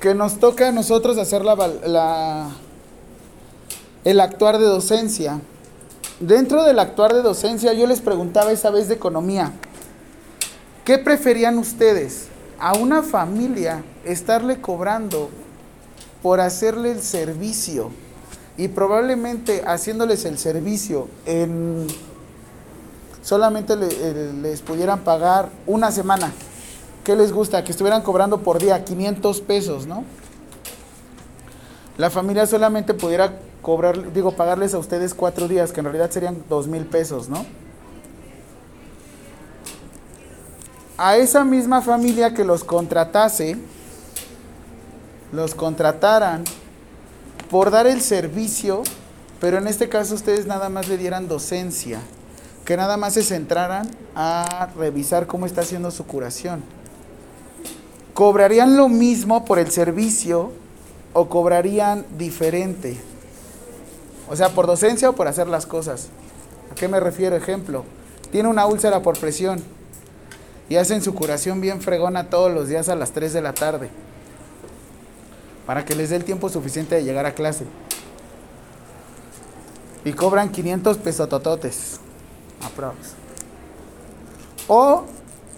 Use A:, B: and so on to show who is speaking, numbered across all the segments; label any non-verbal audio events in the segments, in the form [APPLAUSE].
A: que nos toca a nosotros hacer la, la, el actuar de docencia. Dentro del actuar de docencia yo les preguntaba esa vez de economía, ¿qué preferían ustedes? A una familia estarle cobrando por hacerle el servicio y probablemente haciéndoles el servicio en solamente eh, les pudieran pagar una semana. ¿Qué les gusta? Que estuvieran cobrando por día 500 pesos, ¿no? La familia solamente pudiera cobrar, digo, pagarles a ustedes cuatro días, que en realidad serían dos mil pesos, ¿no? A esa misma familia que los contratase, los contrataran por dar el servicio, pero en este caso ustedes nada más le dieran docencia, que nada más se centraran a revisar cómo está haciendo su curación. ¿Cobrarían lo mismo por el servicio o cobrarían diferente? O sea, por docencia o por hacer las cosas. ¿A qué me refiero? Ejemplo, tiene una úlcera por presión y hacen su curación bien fregona todos los días a las 3 de la tarde para que les dé el tiempo suficiente de llegar a clase. Y cobran 500 pesotototes. Aprox. O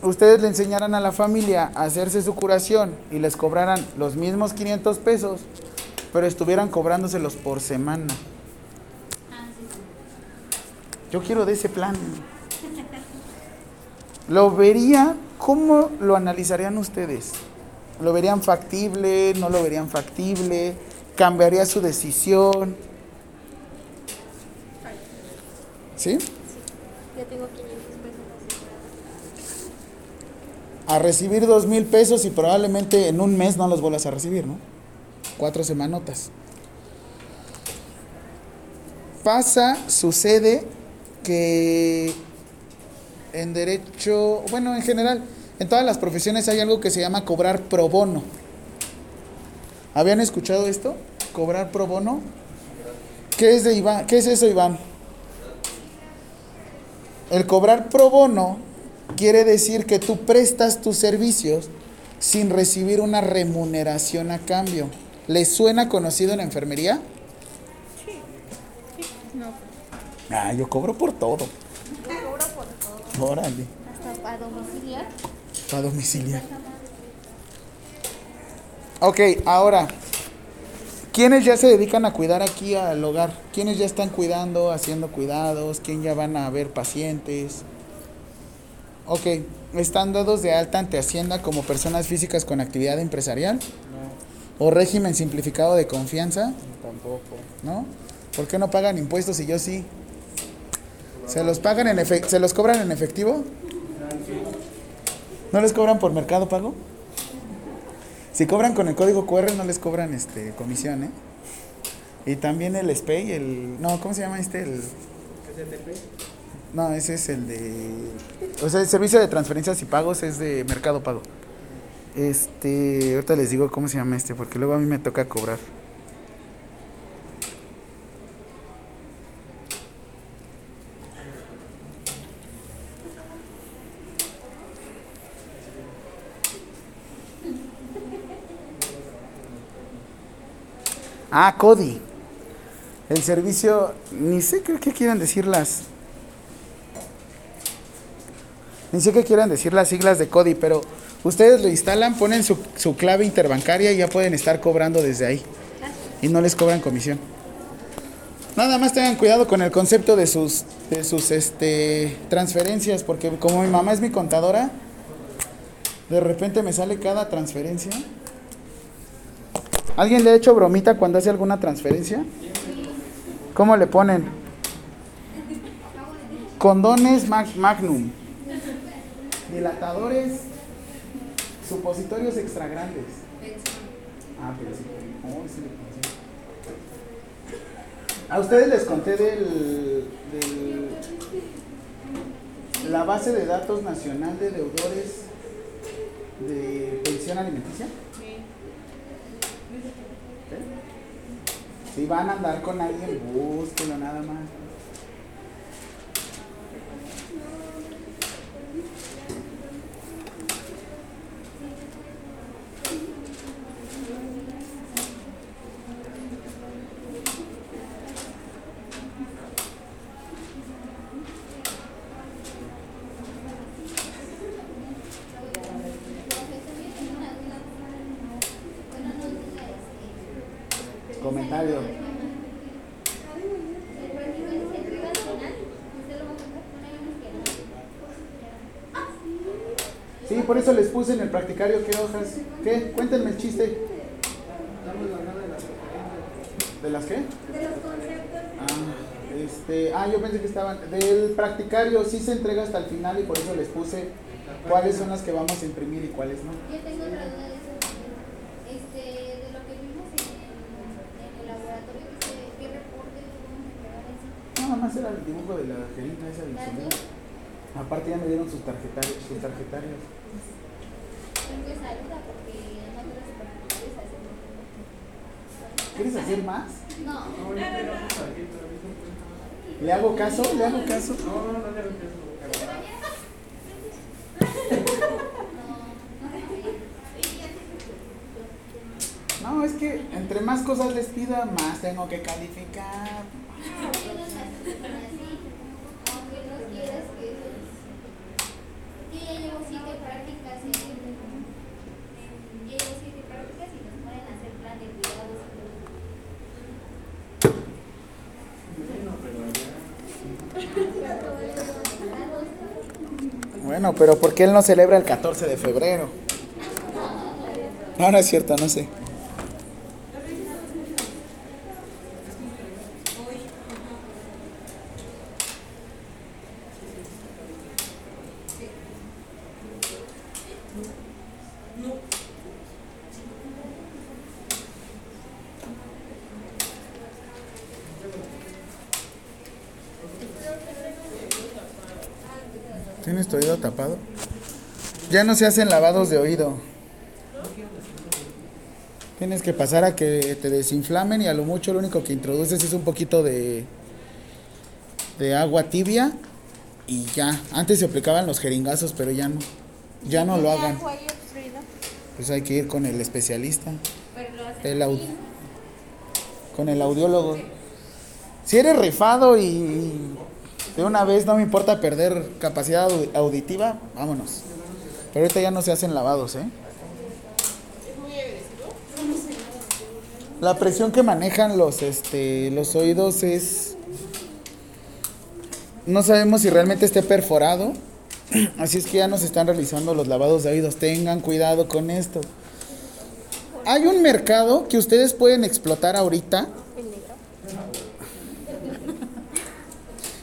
A: ustedes le enseñaran a la familia a hacerse su curación y les cobraran los mismos 500 pesos, pero estuvieran cobrándoselos por semana. Yo quiero de ese plan. [LAUGHS] Lo vería, ¿cómo lo analizarían ustedes? ¿Lo verían factible? ¿No lo verían factible? ¿Cambiaría su decisión? ¿Sí? Ya tengo 500 pesos. A recibir dos mil pesos y probablemente en un mes no los vuelvas a recibir, ¿no? Cuatro semanotas. Pasa, sucede que en derecho, bueno, en general, en todas las profesiones hay algo que se llama cobrar pro bono. ¿Habían escuchado esto? Cobrar pro bono. ¿Qué es de Iván? ¿Qué es eso, Iván? El cobrar pro bono quiere decir que tú prestas tus servicios sin recibir una remuneración a cambio. ¿Les suena conocido en la enfermería? Sí. No. Ah, yo cobro por todo. Yo cobro por todo. Órale. Hasta para domiciliar. Para domiciliar. Ok, ahora, ¿quiénes ya se dedican a cuidar aquí al hogar? ¿Quiénes ya están cuidando, haciendo cuidados? ¿Quién ya van a ver pacientes? Ok, ¿están dados de alta ante Hacienda como personas físicas con actividad empresarial? No. ¿O régimen simplificado de confianza? Tampoco. ¿No? ¿Por qué no pagan impuestos y yo sí? ¿Se los pagan en ¿Se los cobran en efectivo? ¿No les cobran por mercado pago? Si cobran con el código QR no les cobran este comisión, ¿eh? Y también el SPAY, el no, ¿cómo se llama este el No, ese es el de o sea, el servicio de transferencias y pagos es de mercado pago. Este, ahorita les digo cómo se llama este porque luego a mí me toca cobrar. Ah, CODI. El servicio, ni sé qué, qué quieran decir las. Ni sé qué quieran decir las siglas de CODI, pero ustedes lo instalan, ponen su, su clave interbancaria y ya pueden estar cobrando desde ahí. Y no les cobran comisión. Nada más tengan cuidado con el concepto de sus, de sus este, transferencias, porque como mi mamá es mi contadora, de repente me sale cada transferencia. ¿Alguien le ha hecho bromita cuando hace alguna transferencia? ¿Cómo le ponen? Condones Magnum. Dilatadores. Supositorios extra grandes. Ah, pero sí. A ustedes les conté del, del, la base de datos nacional de deudores de pensión alimenticia. Si van a andar con alguien, búsquenlo nada más. Comentario. Sí, por eso les puse en el practicario qué hojas. ¿Qué? Cuéntenme el chiste. ¿De las qué?
B: De los conceptos.
A: Ah, este, ah, yo pensé que estaban. Del practicario sí se entrega hasta el final y por eso les puse cuáles son las que vamos a imprimir y cuáles no.
B: Yo tengo otra duda de eso. Este, de lo que vimos en, en el laboratorio, ¿qué, qué reporte vamos a entregar en sí?
A: Nada más dibujo de la jeringa esa del sonido. Aparte ya me dieron sus tarjetarios, sus tarjetarios. ¿Quieres hacer más?
B: No.
A: ¿Le hago caso? ¿Le hago caso? No, es que entre más cosas les pida, más tengo que calificar.
B: Aunque no quieras que esos. Yo ya llevo siete prácticas en. en- Ya llevo siete prácticas y nos ponen a hacer plan de cuidados y todo.
A: Bueno, pero ¿por qué él no celebra el 14 de febrero? No, no es cierto, no sé. ¿Tienes tu oído tapado? Ya no se hacen lavados de oído. Tienes que pasar a que te desinflamen y a lo mucho lo único que introduces es un poquito de, de agua tibia y ya. Antes se aplicaban los jeringazos, pero ya no. Ya no lo hagan. Pues hay que ir con el especialista, el au- con el audiólogo. Si eres rifado y de una vez no me importa perder capacidad au- auditiva, vámonos. Pero ahorita ya no se hacen lavados, ¿eh? La presión que manejan los, este, los oídos es... No sabemos si realmente esté perforado. [CLEARS THROAT] Así es que ya nos están realizando los lavados de oídos. Tengan cuidado con esto. Hay un mercado que ustedes pueden explotar ahorita.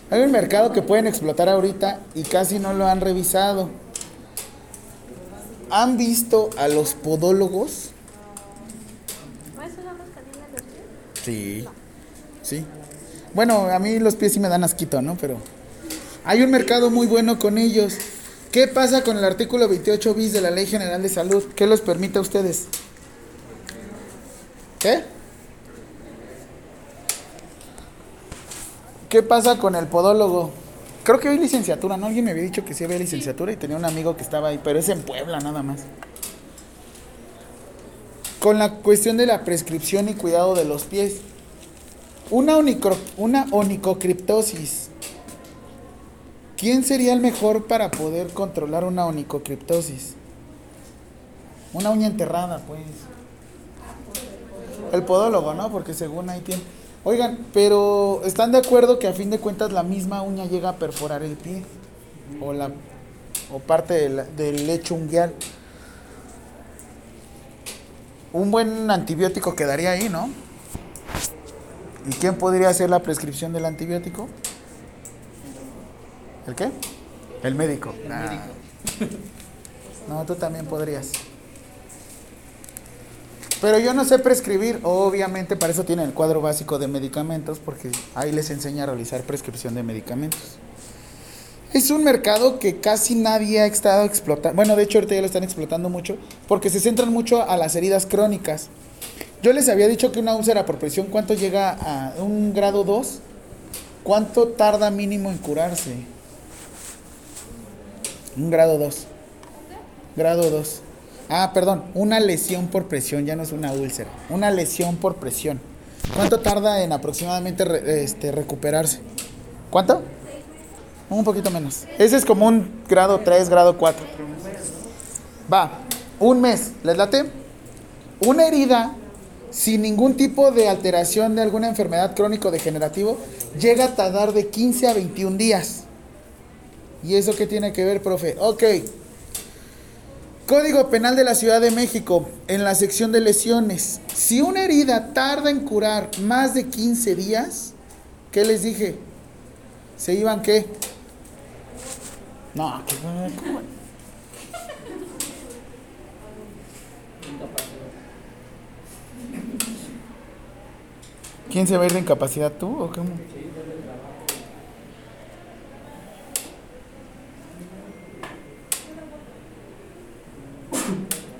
A: Hay un mercado que pueden explotar ahorita y casi no lo han revisado. ¿Han visto a los podólogos?
C: ¿Esos son los pies?
A: Sí. Sí. Bueno, a mí los pies sí me dan asquito, ¿no? Pero hay un mercado muy bueno con ellos. ¿Qué pasa con el artículo 28 bis de la Ley General de Salud? ¿Qué los permite a ustedes? ¿Qué? ¿Qué pasa con el podólogo? Creo que hay licenciatura, ¿no? Alguien me había dicho que sí había licenciatura y tenía un amigo que estaba ahí, pero es en Puebla nada más. Con la cuestión de la prescripción y cuidado de los pies. Una, onicro- una onicocriptosis. ¿Quién sería el mejor para poder controlar una onicocriptosis? Una uña enterrada, pues. El podólogo, ¿no? Porque según ahí tiene. Oigan, pero ¿están de acuerdo que a fin de cuentas la misma uña llega a perforar el pie? O la o parte del, del lecho unguial. Un buen antibiótico quedaría ahí, ¿no? ¿Y quién podría hacer la prescripción del antibiótico? ¿El qué? El médico. Ah. No, tú también podrías. Pero yo no sé prescribir, obviamente para eso tienen el cuadro básico de medicamentos, porque ahí les enseña a realizar prescripción de medicamentos. Es un mercado que casi nadie ha estado explotando. Bueno, de hecho ahorita ya lo están explotando mucho, porque se centran mucho a las heridas crónicas. Yo les había dicho que una úlcera por presión, ¿cuánto llega a un grado 2? ¿Cuánto tarda mínimo en curarse? Un grado 2. Grado 2. Ah, perdón, una lesión por presión, ya no es una úlcera. Una lesión por presión. ¿Cuánto tarda en aproximadamente este, recuperarse? ¿Cuánto? Un poquito menos. Ese es como un grado 3, grado 4. Va, un mes. ¿Les late? Una herida sin ningún tipo de alteración de alguna enfermedad crónico-degenerativo, llega a tardar de 15 a 21 días. ¿Y eso qué tiene que ver, profe? Ok. Código Penal de la Ciudad de México, en la sección de lesiones. Si una herida tarda en curar más de 15 días, ¿qué les dije? ¿Se iban qué? No, ¿qué-. ¿Quién se va a ir de incapacidad tú o cómo? Salud.
C: ¿No era el trabajo comunitario propio, la mitad? ¿O dejarla aquí?
A: ¿Mandé?
C: ¿No era lo del trabajo comunitario? ¿Mira?
A: Una parte.
D: Ay, qué estresante ha de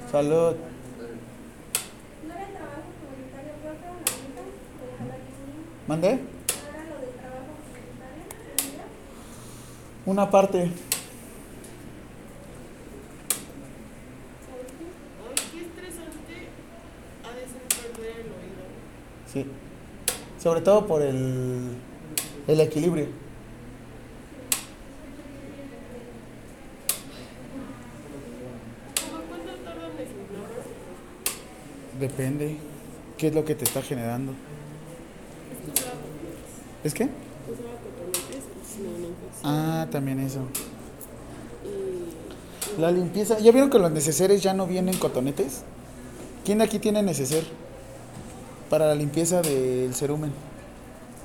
D: ser perder el oído.
A: Sí. Sobre todo por el, el equilibrio.
D: ¿Cómo cuánto tardan en desinflamar?
A: Depende. ¿Qué es lo que te está generando? ¿Es qué? Ah, también eso. La limpieza. ¿Ya vieron que los neceseres ya no vienen cotonetes? ¿Quién de aquí tiene neceser? Para la limpieza del cerumen.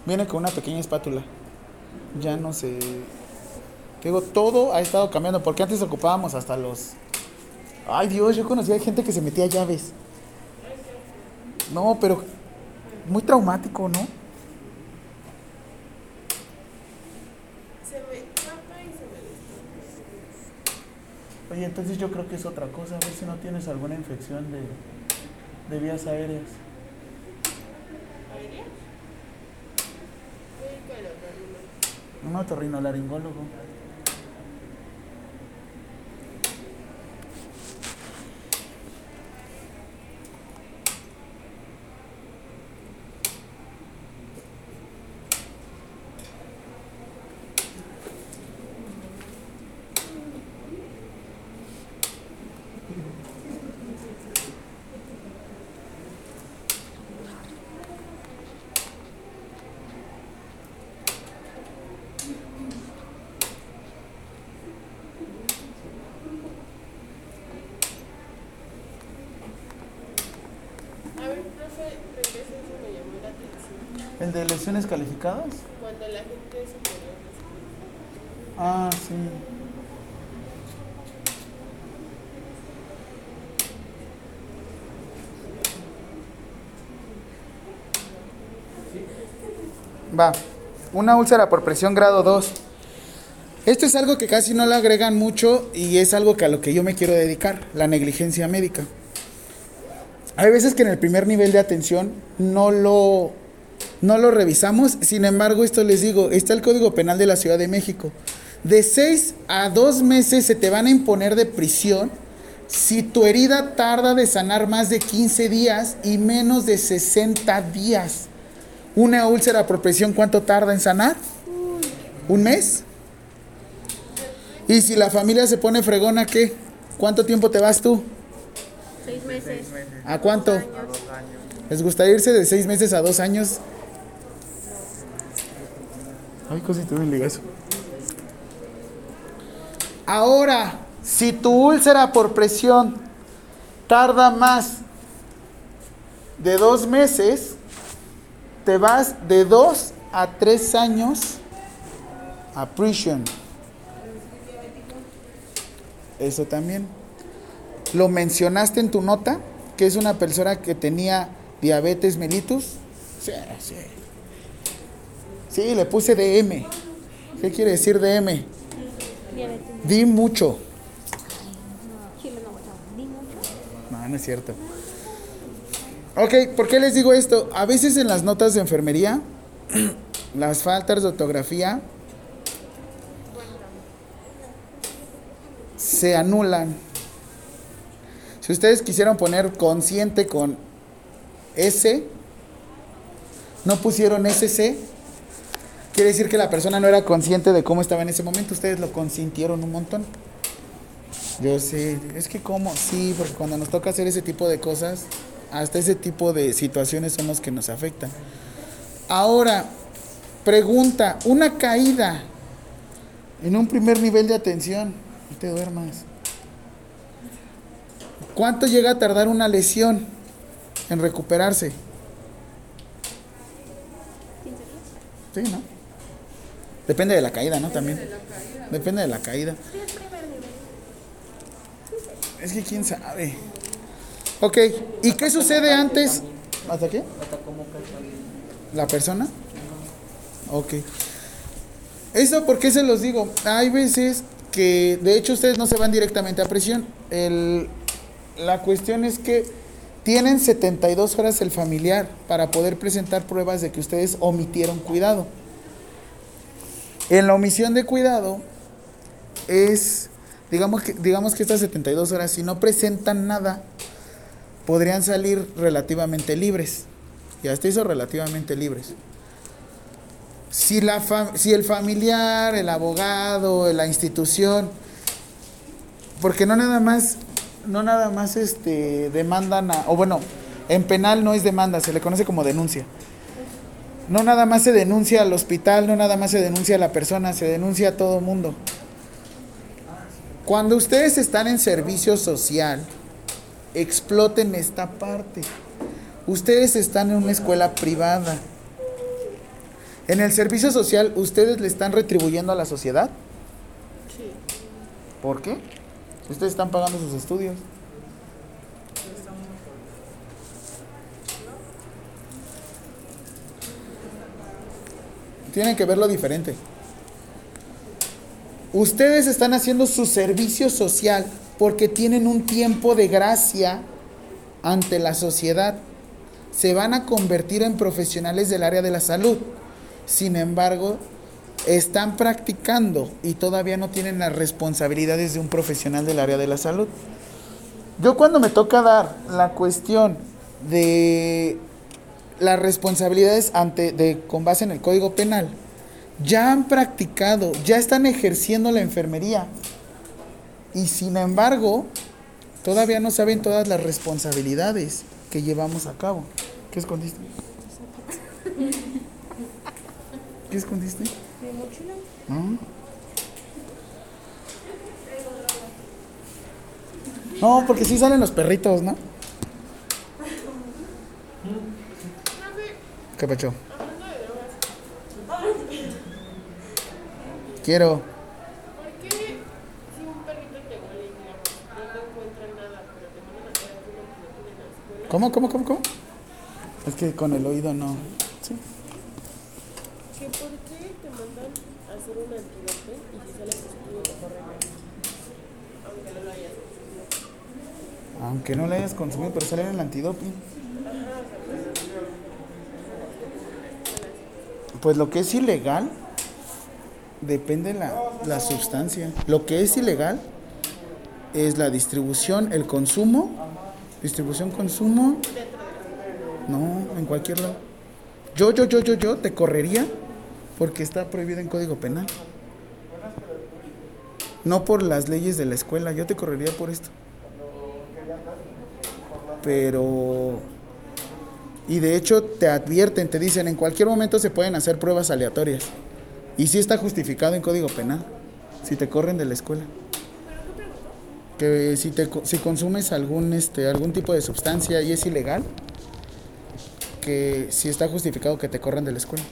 A: Viene con una pequeña espátula. Ya no se. Todo ha estado cambiando. Porque antes ocupábamos hasta los. Ay Dios, yo conocía gente que se metía llaves. No, pero muy traumático, ¿no?
D: se me tapa y se me.
A: Oye, entonces yo creo que es otra cosa. A ver si no tienes alguna infección de, de vías aéreas.
D: ¿Aérea? Médico de la carne.
A: Un otorrinolaringólogo. ¿El de lesiones calificadas?
D: Cuando la gente se
A: Ah, sí. Va. Una úlcera por presión grado 2. Esto es algo que casi no le agregan mucho y es algo que a lo que yo me quiero dedicar, la negligencia médica. Hay veces que en el primer nivel de atención no lo, no lo revisamos, sin embargo, esto les digo, está el Código Penal de la Ciudad de México. De 6 a 2 meses se te van a imponer de prisión si tu herida tarda de sanar más de 15 días y menos de 60 días. Una úlcera por presión, ¿cuánto tarda en sanar? ¿Un mes? Y si la familia se pone fregona, ¿qué? ¿Cuánto tiempo te vas tú?
C: Seis meses.
A: ¿A cuánto? ¿Les gustaría irse de seis meses a dos años? Ay, cosito un ligazo. Ahora, si tu úlcera por presión tarda más de dos meses, te vas de dos a tres años a prisión. Eso también. Lo mencionaste en tu nota, que es una persona que tenía diabetes mellitus. Sí, sí. Sí, le puse DM. ¿Qué quiere decir DM? Di mucho.
C: No,
A: no es cierto. Ok, ¿por qué les digo esto? A veces en las notas de enfermería, [CLEARS THROAT] las faltas de ortografía se anulan. Si ustedes quisieron poner consciente con S, no pusieron SC, quiere decir que la persona no era consciente de cómo estaba en ese momento. Ustedes lo consintieron un montón. Yo sé, es que como, sí, porque cuando nos toca hacer ese tipo de cosas, Hasta ese tipo de situaciones son los que nos afectan. Ahora, pregunta, una caída en un primer nivel de atención, no te duermas. ¿Cuánto llega a tardar una lesión en recuperarse? Sí, ¿no? Depende de la caída, ¿no? También. Depende de la caída. Es que quién sabe. Ok, ¿y qué sucede antes? ¿Hasta qué? ¿La persona? Ok. ¿Eso por qué se los digo? Hay veces que, de hecho, ustedes no se van directamente a prisión. El, la cuestión es que tienen 72 horas el familiar para poder presentar pruebas de que ustedes omitieron cuidado. En la omisión de cuidado es, digamos que, digamos que estas 72 horas, si no presentan nada, podrían salir relativamente libres. Y hasta eso relativamente libres. Si, la si el familiar, el abogado, la institución, porque no nada más, no nada más este, demandan a, o bueno, en penal no es demanda, se le conoce como denuncia. No nada más se denuncia al hospital, no nada más se denuncia a la persona, se denuncia a todo mundo. Cuando ustedes están en servicio social, exploten esta parte. Ustedes están en una escuela privada. En el servicio social, ¿ustedes le están retribuyendo a la sociedad?
D: Sí.
A: ¿Por qué? Ustedes están pagando sus estudios. Tienen que verlo diferente. Ustedes están haciendo su servicio social porque tienen un tiempo de gracia ante la sociedad. Se van a convertir en profesionales del área de la salud. Sin embargo, están practicando y todavía no tienen las responsabilidades de un profesional del área de la salud. Yo cuando me toca dar la cuestión de las responsabilidades ante de con base en el Código Penal, ya han practicado, ya están ejerciendo la enfermería. Y sin embargo, todavía no saben todas las responsabilidades que llevamos a cabo. ¿Qué escondiste? ¿Qué escondiste?
C: Mi mochila.
A: ¿No? No, porque sí salen los perritos, ¿no? ¿Qué pacho? Quiero.
D: ¿Por qué si un perrito te huele, digamos, no te encuentran nada, pero te mandan a hacer la escuela?
A: ¿Cómo, cómo, cómo, cómo? Es que con el oído no. Sí.
D: ¿Que por qué te mandan a hacer un antidote y si sale positivo te corren? Aunque no lo hayas consumido.
A: Aunque no le hayas consumido, pero sale en el antidoping. Pues lo que es ilegal depende la, la sustancia. Lo que es ilegal es la distribución, el consumo. Distribución, consumo. No, en cualquier lado. Yo, yo, yo, yo, yo te correría porque está prohibido en Código Penal. No por las leyes de la escuela, yo te correría por esto. Pero... Y de hecho te advierten, te dicen, en cualquier momento se pueden hacer pruebas aleatorias. Y sí está justificado en Código Penal, si te corren de la escuela. Que si, te, si consumes algún, este, algún tipo de sustancia y es ilegal, que sí está justificado que te corran de la escuela.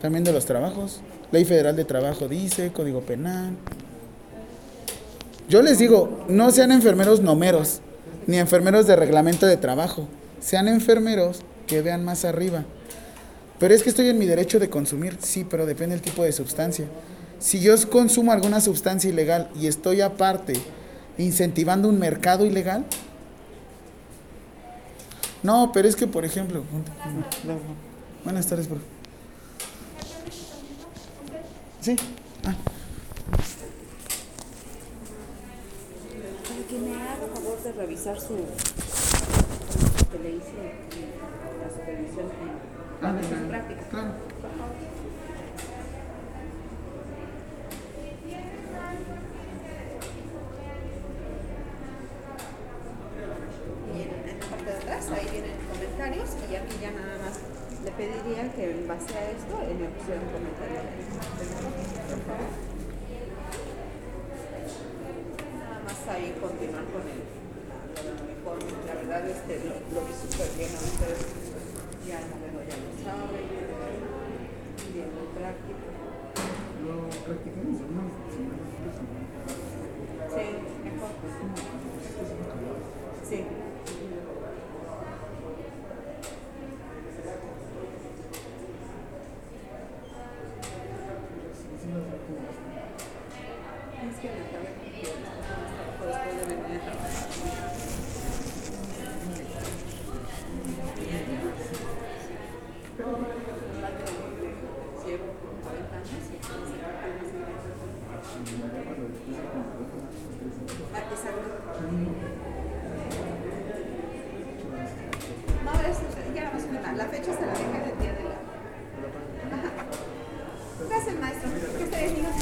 A: También de los trabajos. Ley Federal de Trabajo dice, Código Penal. Yo les digo, no sean enfermeros nomeros, ni enfermeros de reglamento de trabajo. Sean enfermeros que vean más arriba. Pero es que estoy en mi derecho de consumir, sí, pero depende del tipo de sustancia. Si yo consumo alguna sustancia ilegal y estoy aparte incentivando un mercado ilegal, no, pero es que, por ejemplo, buenas tardes, profe. Sí. Ah.
E: Que me haga favor de revisar su que le hice la supervisión en sus prácticas.
A: Claro.
E: Miren, Juárez y ya, y ya nada más le pediría que en base a esto eh, me pusiera un comentario. Por favor. Nada más ahí continuar con el, lo uniforme. La verdad este, lo, lo vi súper bien a ustedes. Ya el modelo ya lo saben. Bien, muy práctico. Sí, mejor. Sí. Es que me acabé después de venir a trabajar. 40 años y. No, es, ya vamos a ver, la fecha se la dejé del día de la. Ajá. Gracias, maestro. ¿Qué ustedes digan?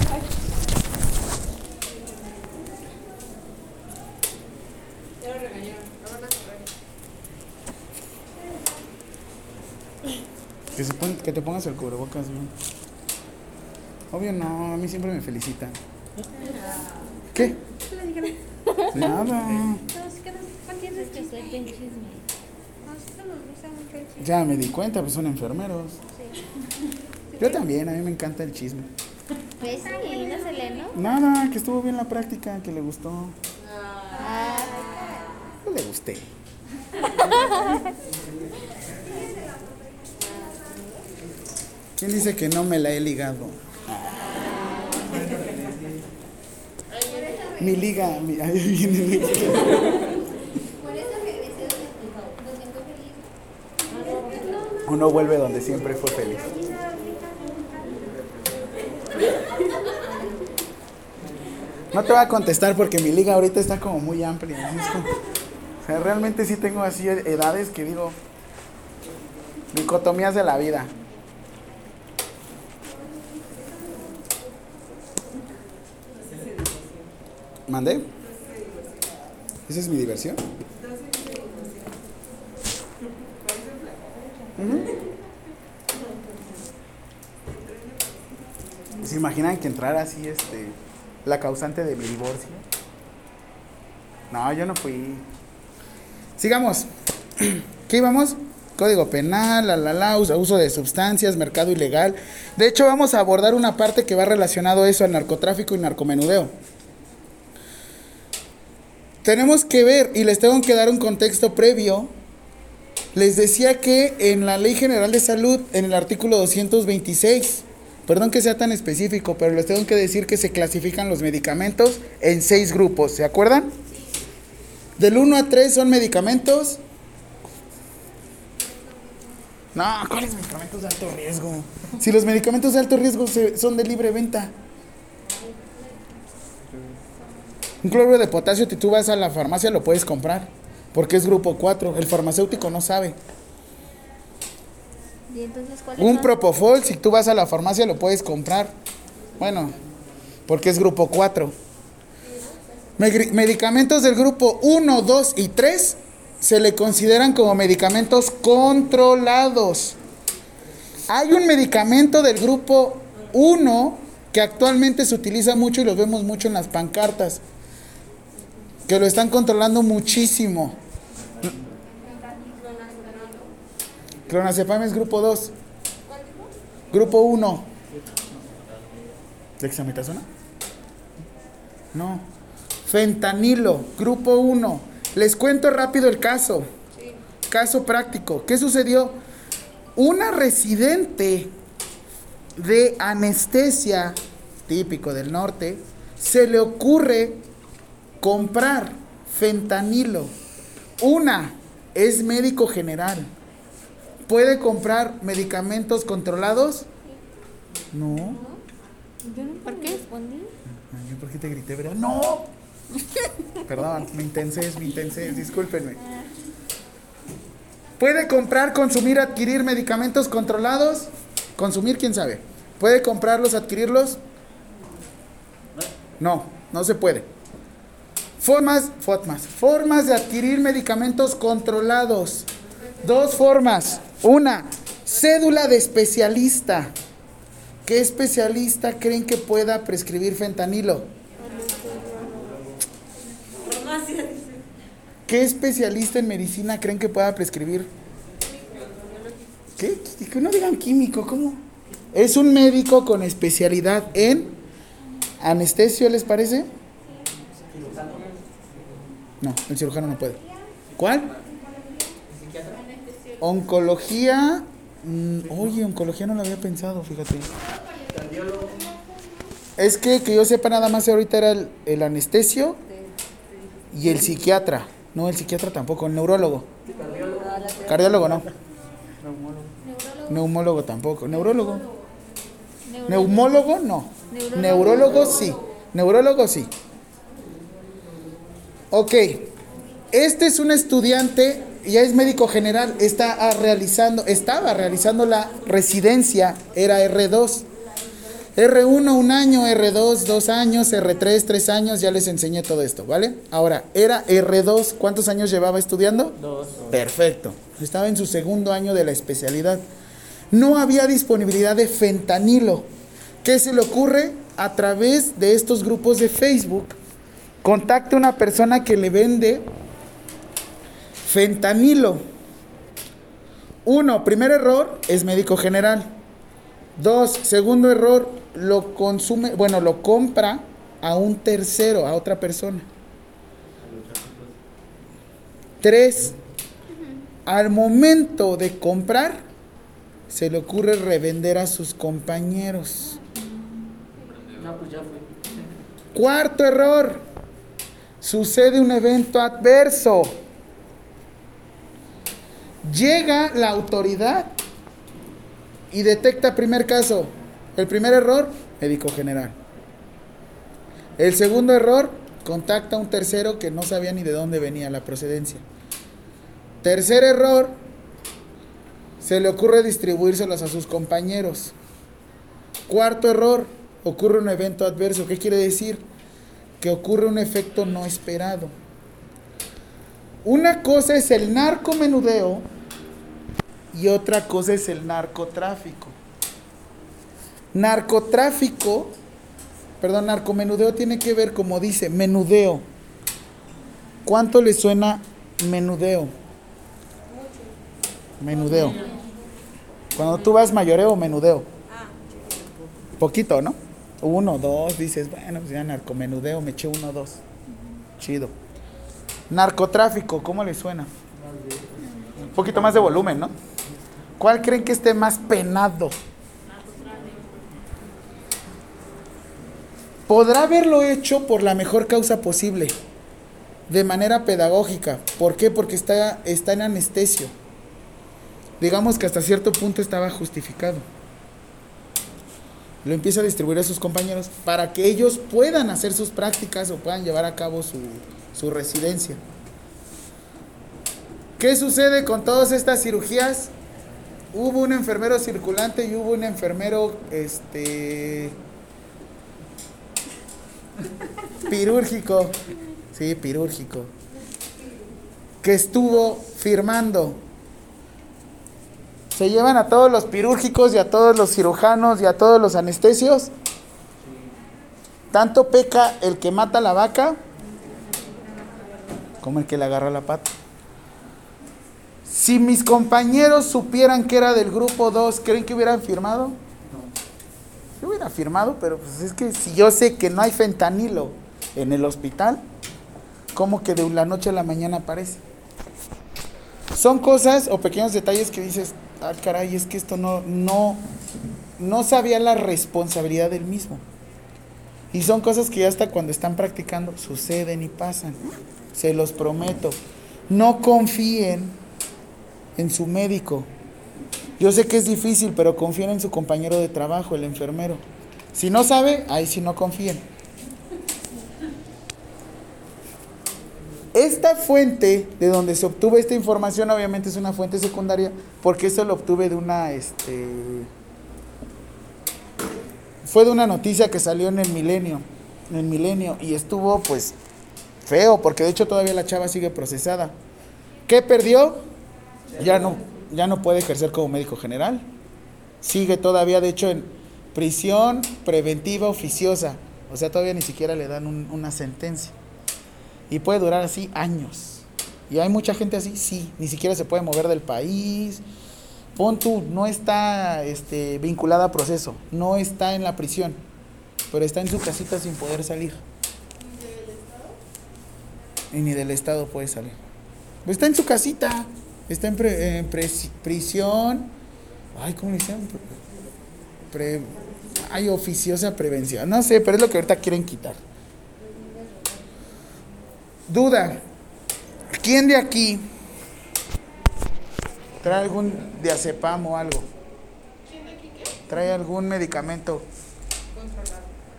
E: Ya lo regañaron. Lo van a correr.
A: Que, se pon- que te pongas el cubrebocas, güey. Obvio no, a mí siempre me felicitan. ¿Qué? Nada.
B: No, no, no.
A: Ya me di cuenta, pues son enfermeros. Yo también, a mí me encanta el chisme.
B: Pues sí, no se lee, ¿no?
A: Nada, que estuvo bien la práctica, que le gustó.
B: Ah,
A: Yo le gusté. [LAUGHS] ¿Quién dice que no me la he ligado? Mi liga, mi, ahí viene mi-
B: por eso regresé donde, donde fue feliz.
A: Uno vuelve donde siempre fue feliz. No te voy a contestar porque mi liga ahorita está como muy amplia. ¿no? Es como- o sea, realmente sí tengo así edades que digo, dicotomías de la vida. ¿Mandé? ¿Esa es mi diversión? ¿Se imaginan que entrara así este la causante de mi divorcio? No, yo no fui. Sigamos. [CLEARS THROAT] ¿Qué íbamos? Código penal, la la la, uso de sustancias, mercado ilegal. De hecho, vamos a abordar una parte que va relacionado a eso al narcotráfico y narcomenudeo. Tenemos que ver y les tengo que dar un contexto previo. Les decía que en la Ley General de Salud, en el artículo 226, perdón que sea tan específico, pero les tengo que decir que se clasifican los medicamentos en seis grupos, ¿se acuerdan? Del 1 a 3 son medicamentos. No, ¿cuáles medicamentos de alto riesgo? Si los medicamentos de alto riesgo son de libre venta. Un cloruro de potasio, si tú vas a la farmacia, lo puedes comprar. Porque es grupo 4. El farmacéutico no sabe.
B: ¿Y entonces cuáles
A: Un propofol, si tú vas a la farmacia, lo puedes comprar. Bueno, porque es grupo 4. Megri- Medicamentos del grupo 1, 2 y 3 se le consideran como medicamentos controlados. Hay un medicamento del grupo 1 que actualmente se utiliza mucho y lo vemos mucho en las pancartas, que lo están controlando muchísimo. Clonazepam es grupo 2. Grupo 1. ¿Dexametasona? No. Fentanilo, grupo 1. Les cuento rápido el caso. Caso práctico. ¿Qué sucedió? Una residente de anestesia, típico del norte, se le ocurre comprar fentanilo. Una es médico general. ¿Puede comprar medicamentos controlados? No.
B: ¿Por qué
A: ¿yo ¿Por qué te grité, verdad? ¡No! [LAUGHS] Perdón, me intensé, me intensé, discúlpenme. ¿Puede comprar, consumir, adquirir medicamentos controlados? Consumir, quién sabe. ¿Puede comprarlos, adquirirlos? No, no se puede. Formas, formas, formas de adquirir medicamentos controlados. Dos formas. Una, cédula de especialista. ¿Qué especialista creen que pueda prescribir fentanilo? ¿Qué especialista en medicina creen que pueda prescribir? ¿Qué? Que no digan químico, ¿cómo? Es un médico con especialidad en anestesio, ¿les parece? No, el cirujano no puede. ¿Cuál? Oncología. mm, oye, oncología no lo había pensado, fíjate. Es que que yo sepa nada más ahorita era el, el anestesio y el psiquiatra. No, el psiquiatra tampoco, el neurólogo. Cardiólogo no. Neumólogo tampoco. Neurólogo. Neumólogo no. Neurólogo sí. Neurólogo sí. Ok. Este es un estudiante, ya es médico general, está ah, realizando, estaba realizando la residencia, era R2. R1 un año, R2 dos años, R3 tres años, ya les enseñé todo esto, ¿vale? Ahora, era R2, ¿cuántos años llevaba estudiando?
F: Dos.
A: Perfecto. Estaba en su segundo año de la especialidad. No había disponibilidad de fentanilo. ¿Qué se le ocurre? A través de estos grupos de Facebook, contacte a una persona que le vende fentanilo. Uno, primer error, es médico general. Dos, segundo error, lo consume, bueno, lo compra a un tercero, a otra persona. Tres, al momento de comprar, se le ocurre revender a sus compañeros.
F: No, pues ya fue.
A: Cuarto error, sucede un evento adverso. Llega la autoridad y detecta primer caso. El primer error, médico general. El segundo error, contacta a un tercero que no sabía ni de dónde venía la procedencia. Tercer error, se le ocurre distribuírselos a sus compañeros. Cuarto error, ocurre un evento adverso. ¿Qué quiere decir? Que ocurre un efecto no esperado. Una cosa es el narcomenudeo y otra cosa es el narcotráfico. Narcotráfico, perdón, narcomenudeo tiene que ver, como dice, menudeo. ¿Cuánto le suena menudeo? Menudeo. Cuando tú vas mayoreo o menudeo. Poquito, ¿no? Uno, dos, dices, bueno, pues ya narcomenudeo, me eché uno, dos. Chido. Narcotráfico, ¿cómo le suena? Un poquito más de volumen, ¿no? ¿Cuál creen que esté más penado? Podrá haberlo hecho por la mejor causa posible, de manera pedagógica. ¿Por qué? Porque está, está en anestesio. Digamos que hasta cierto punto estaba justificado. Lo empieza a distribuir a sus compañeros para que ellos puedan hacer sus prácticas o puedan llevar a cabo su, su residencia. ¿Qué sucede con todas estas cirugías? Hubo un enfermero circulante y hubo un enfermero este pirúrgico. Sí, pirúrgico. Que estuvo firmando. Se llevan a todos los pirúrgicos y a todos los cirujanos y a todos los anestesios. Tanto peca el que mata a la vaca como el que le agarra la pata. Si mis compañeros supieran que era del grupo 2, ¿creen que hubieran firmado? Yo hubiera firmado, pero pues es que si yo sé que no hay fentanilo en el hospital, ¿cómo que de la noche a la mañana aparece? Son cosas o pequeños detalles que dices, ah, caray, es que esto no, no, no sabía la responsabilidad del mismo. Y son cosas que ya hasta cuando están practicando suceden y pasan. Se los prometo. No confíen en su médico. Yo sé que es difícil, pero confíen en su compañero de trabajo, el enfermero. Si no sabe, ahí sí no confíen. Esta fuente de donde se obtuvo esta información obviamente es una fuente secundaria porque eso lo obtuve de una este fue de una noticia que salió en el Milenio, en el Milenio y estuvo pues feo porque de hecho todavía la chava sigue procesada. ¿Qué perdió? Ya no, ya no puede ejercer como médico general. Sigue todavía, de hecho, en prisión preventiva oficiosa. O sea, todavía ni siquiera le dan un- una sentencia. Y puede durar así años. Y hay mucha gente así, sí, ni siquiera se puede mover del país. Pon tú, no está este, vinculada a proceso, no está en la prisión, pero está en su casita sin poder salir. Y ni del Estado puede salir. Está en su casita, está en, pre- en prisión. Ay, ¿cómo le dicen? Pre- ay, oficiosa prevención. No sé, pero es lo que ahorita quieren quitar. Duda. ¿Quién de aquí trae algún diazepam o algo? ¿Trae algún medicamento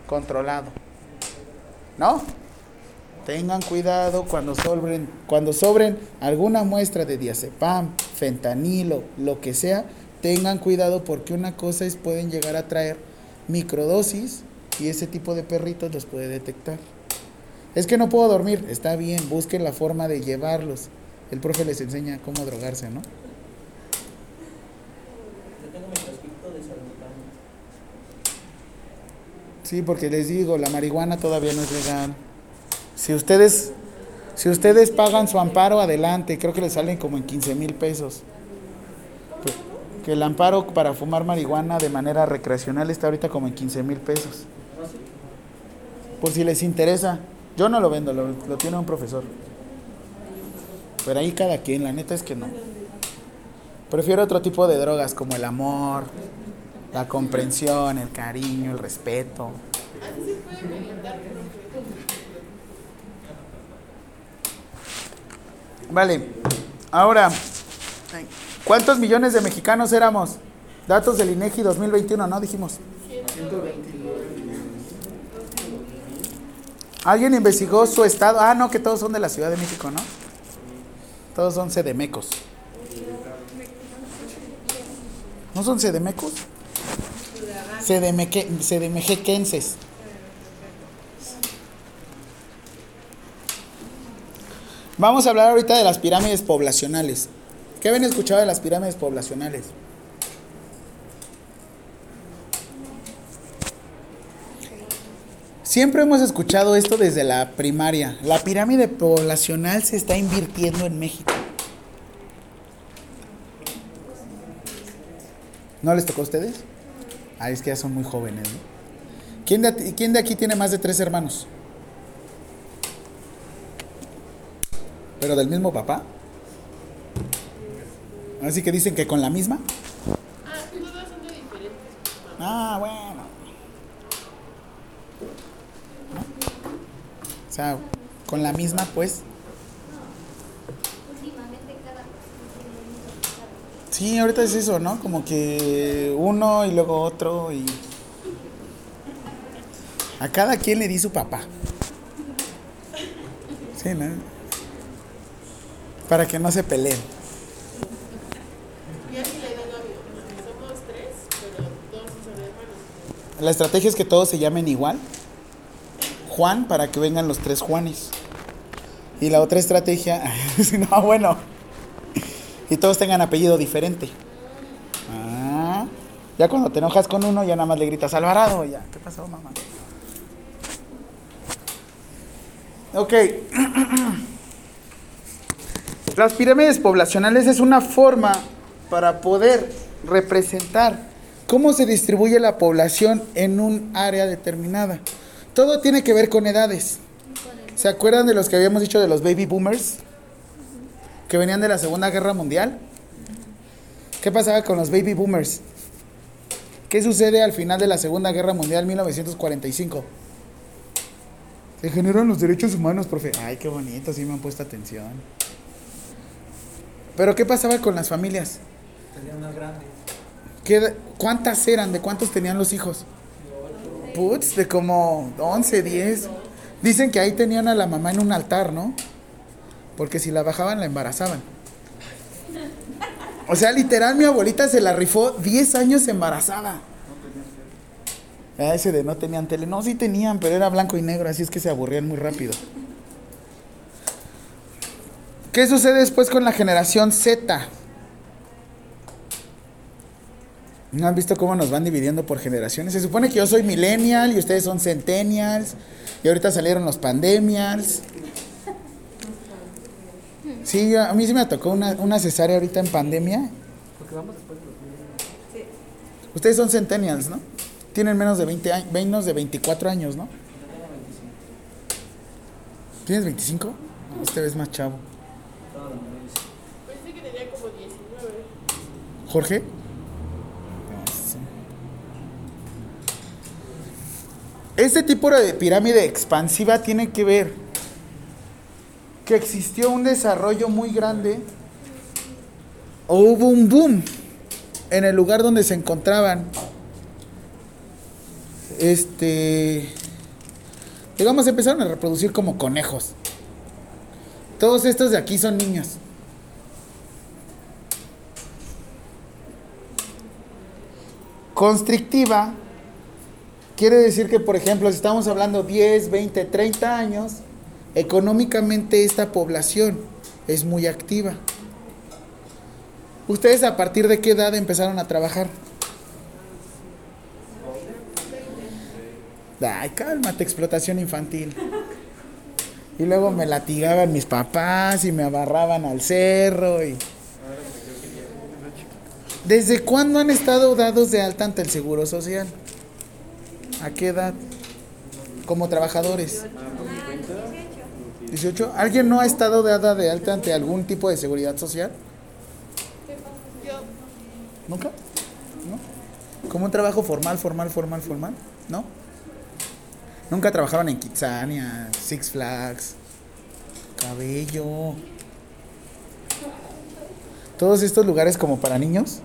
A: controlado? ¿No? Tengan cuidado cuando sobren, cuando sobren alguna muestra de diazepam, fentanilo, lo que sea, tengan cuidado porque una cosa es pueden llegar a traer microdosis y ese tipo de perritos los puede detectar. Es que no puedo dormir, está bien, busquen la forma de llevarlos. El profe les enseña cómo drogarse, ¿no? Sí, porque les digo, la marihuana todavía no es legal. Si ustedes, si ustedes pagan su amparo, adelante, creo que les salen como en 15 mil pesos. Que el amparo para fumar marihuana de manera recreacional está ahorita como en 15 mil pesos. Por si les interesa. Yo no lo vendo, lo, tiene un profesor. Pero ahí cada quien, la neta es que no. Prefiero otro tipo de drogas como el amor, la comprensión, el cariño, el respeto. Vale, ahora, ¿cuántos millones de mexicanos éramos? Datos del INEGI 2021, ¿no? Dijimos. ¿Alguien investigó su estado? Ah, no, que todos son de la Ciudad de México, ¿no? Todos son sedemecos. ¿No son sedemecos? Sedemejequenses. Vamos a hablar ahorita de las pirámides poblacionales. ¿Qué habían escuchado de las pirámides poblacionales? Siempre hemos escuchado esto desde la primaria. La pirámide poblacional se está invirtiendo en México. ¿No les tocó a ustedes? Ah, es que ya son muy jóvenes, ¿no? ¿Quién de, quién de aquí tiene más de tres hermanos? ¿Pero del mismo papá? Así que dicen que con la misma.
D: Ah, todos son de diferentes.
A: Ah, bueno. O sea, con la misma, pues.
B: Últimamente cada persona tiene un hijo.
A: Sí, ahorita es eso, ¿no? Como que uno y luego otro y... A cada quien le di su papá. Sí, ¿no? Para que no se peleen. La estrategia es que todos se llamen igual. Juan, para que vengan los tres Juanes. Y la otra estrategia, [LAUGHS] no, bueno, y todos tengan apellido diferente. Ah, ya cuando te enojas con uno, ya nada más le gritas Alvarado, ya, ¿qué pasó, mamá? Ok. [CLEARS THROAT] Las pirámides poblacionales es una forma para poder representar cómo se distribuye la población en un área determinada. Todo tiene que ver con edades. ¿Se acuerdan de los que habíamos dicho de los baby boomers? Que venían de la Segunda Guerra Mundial. ¿Qué pasaba con los baby boomers? ¿Qué sucede al final de la Segunda Guerra Mundial 1945? Se generan los derechos humanos, profe. Ay, qué bonito, sí me han puesto atención. Pero ¿qué pasaba con las familias?
F: Tenían más grande.
A: ¿Qué, ¿Cuántas eran? ¿De cuántos tenían los hijos? Putz, de como 11, 10. Dicen que ahí tenían a la mamá en un altar, ¿no? Porque si la bajaban la embarazaban. O sea, literal mi abuelita se la rifó 10 años embarazada. Ese de no tenían tele. No, sí tenían, pero era blanco y negro, así es que se aburrían muy rápido. ¿Qué sucede después con la generación Z? ¿No han visto cómo nos van dividiendo por generaciones? Se supone que yo soy millennial y ustedes son centennials. Y ahorita salieron los pandemials. Sí, a mí sí me tocó una, una cesárea ahorita en pandemia. Ustedes son centennials, ¿no? Tienen menos de 20 años, menos de 24 años, ¿no? ¿Tienes 25? No, Este es más chavo.
D: Pensé que tenía como 19.
A: ¿Jorge? Este tipo de pirámide expansiva tiene que ver que existió un desarrollo muy grande o hubo un boom en el lugar donde se encontraban. Este, digamos, empezaron a reproducir como conejos. Todos estos de aquí son niños. Constrictiva quiere decir que, por ejemplo, si estamos hablando 10, 20, 30 años, económicamente esta población es muy activa. ¿Ustedes a partir de qué edad empezaron a trabajar? Ay, cálmate, explotación infantil. Y luego me latigaban mis papás y me abarraban al cerro y... ¿Desde cuándo han estado dados de alta ante el Seguro Social? ¿A qué edad? Como trabajadores. 18. ¿Alguien no ha estado dada de alta ante algún tipo de seguridad social? ¿Nunca? ¿No? ¿Como un trabajo formal, formal, formal, formal? ¿No? ¿Nunca trabajaron en Kitsania, Six Flags, Cabello? Todos estos lugares como para niños?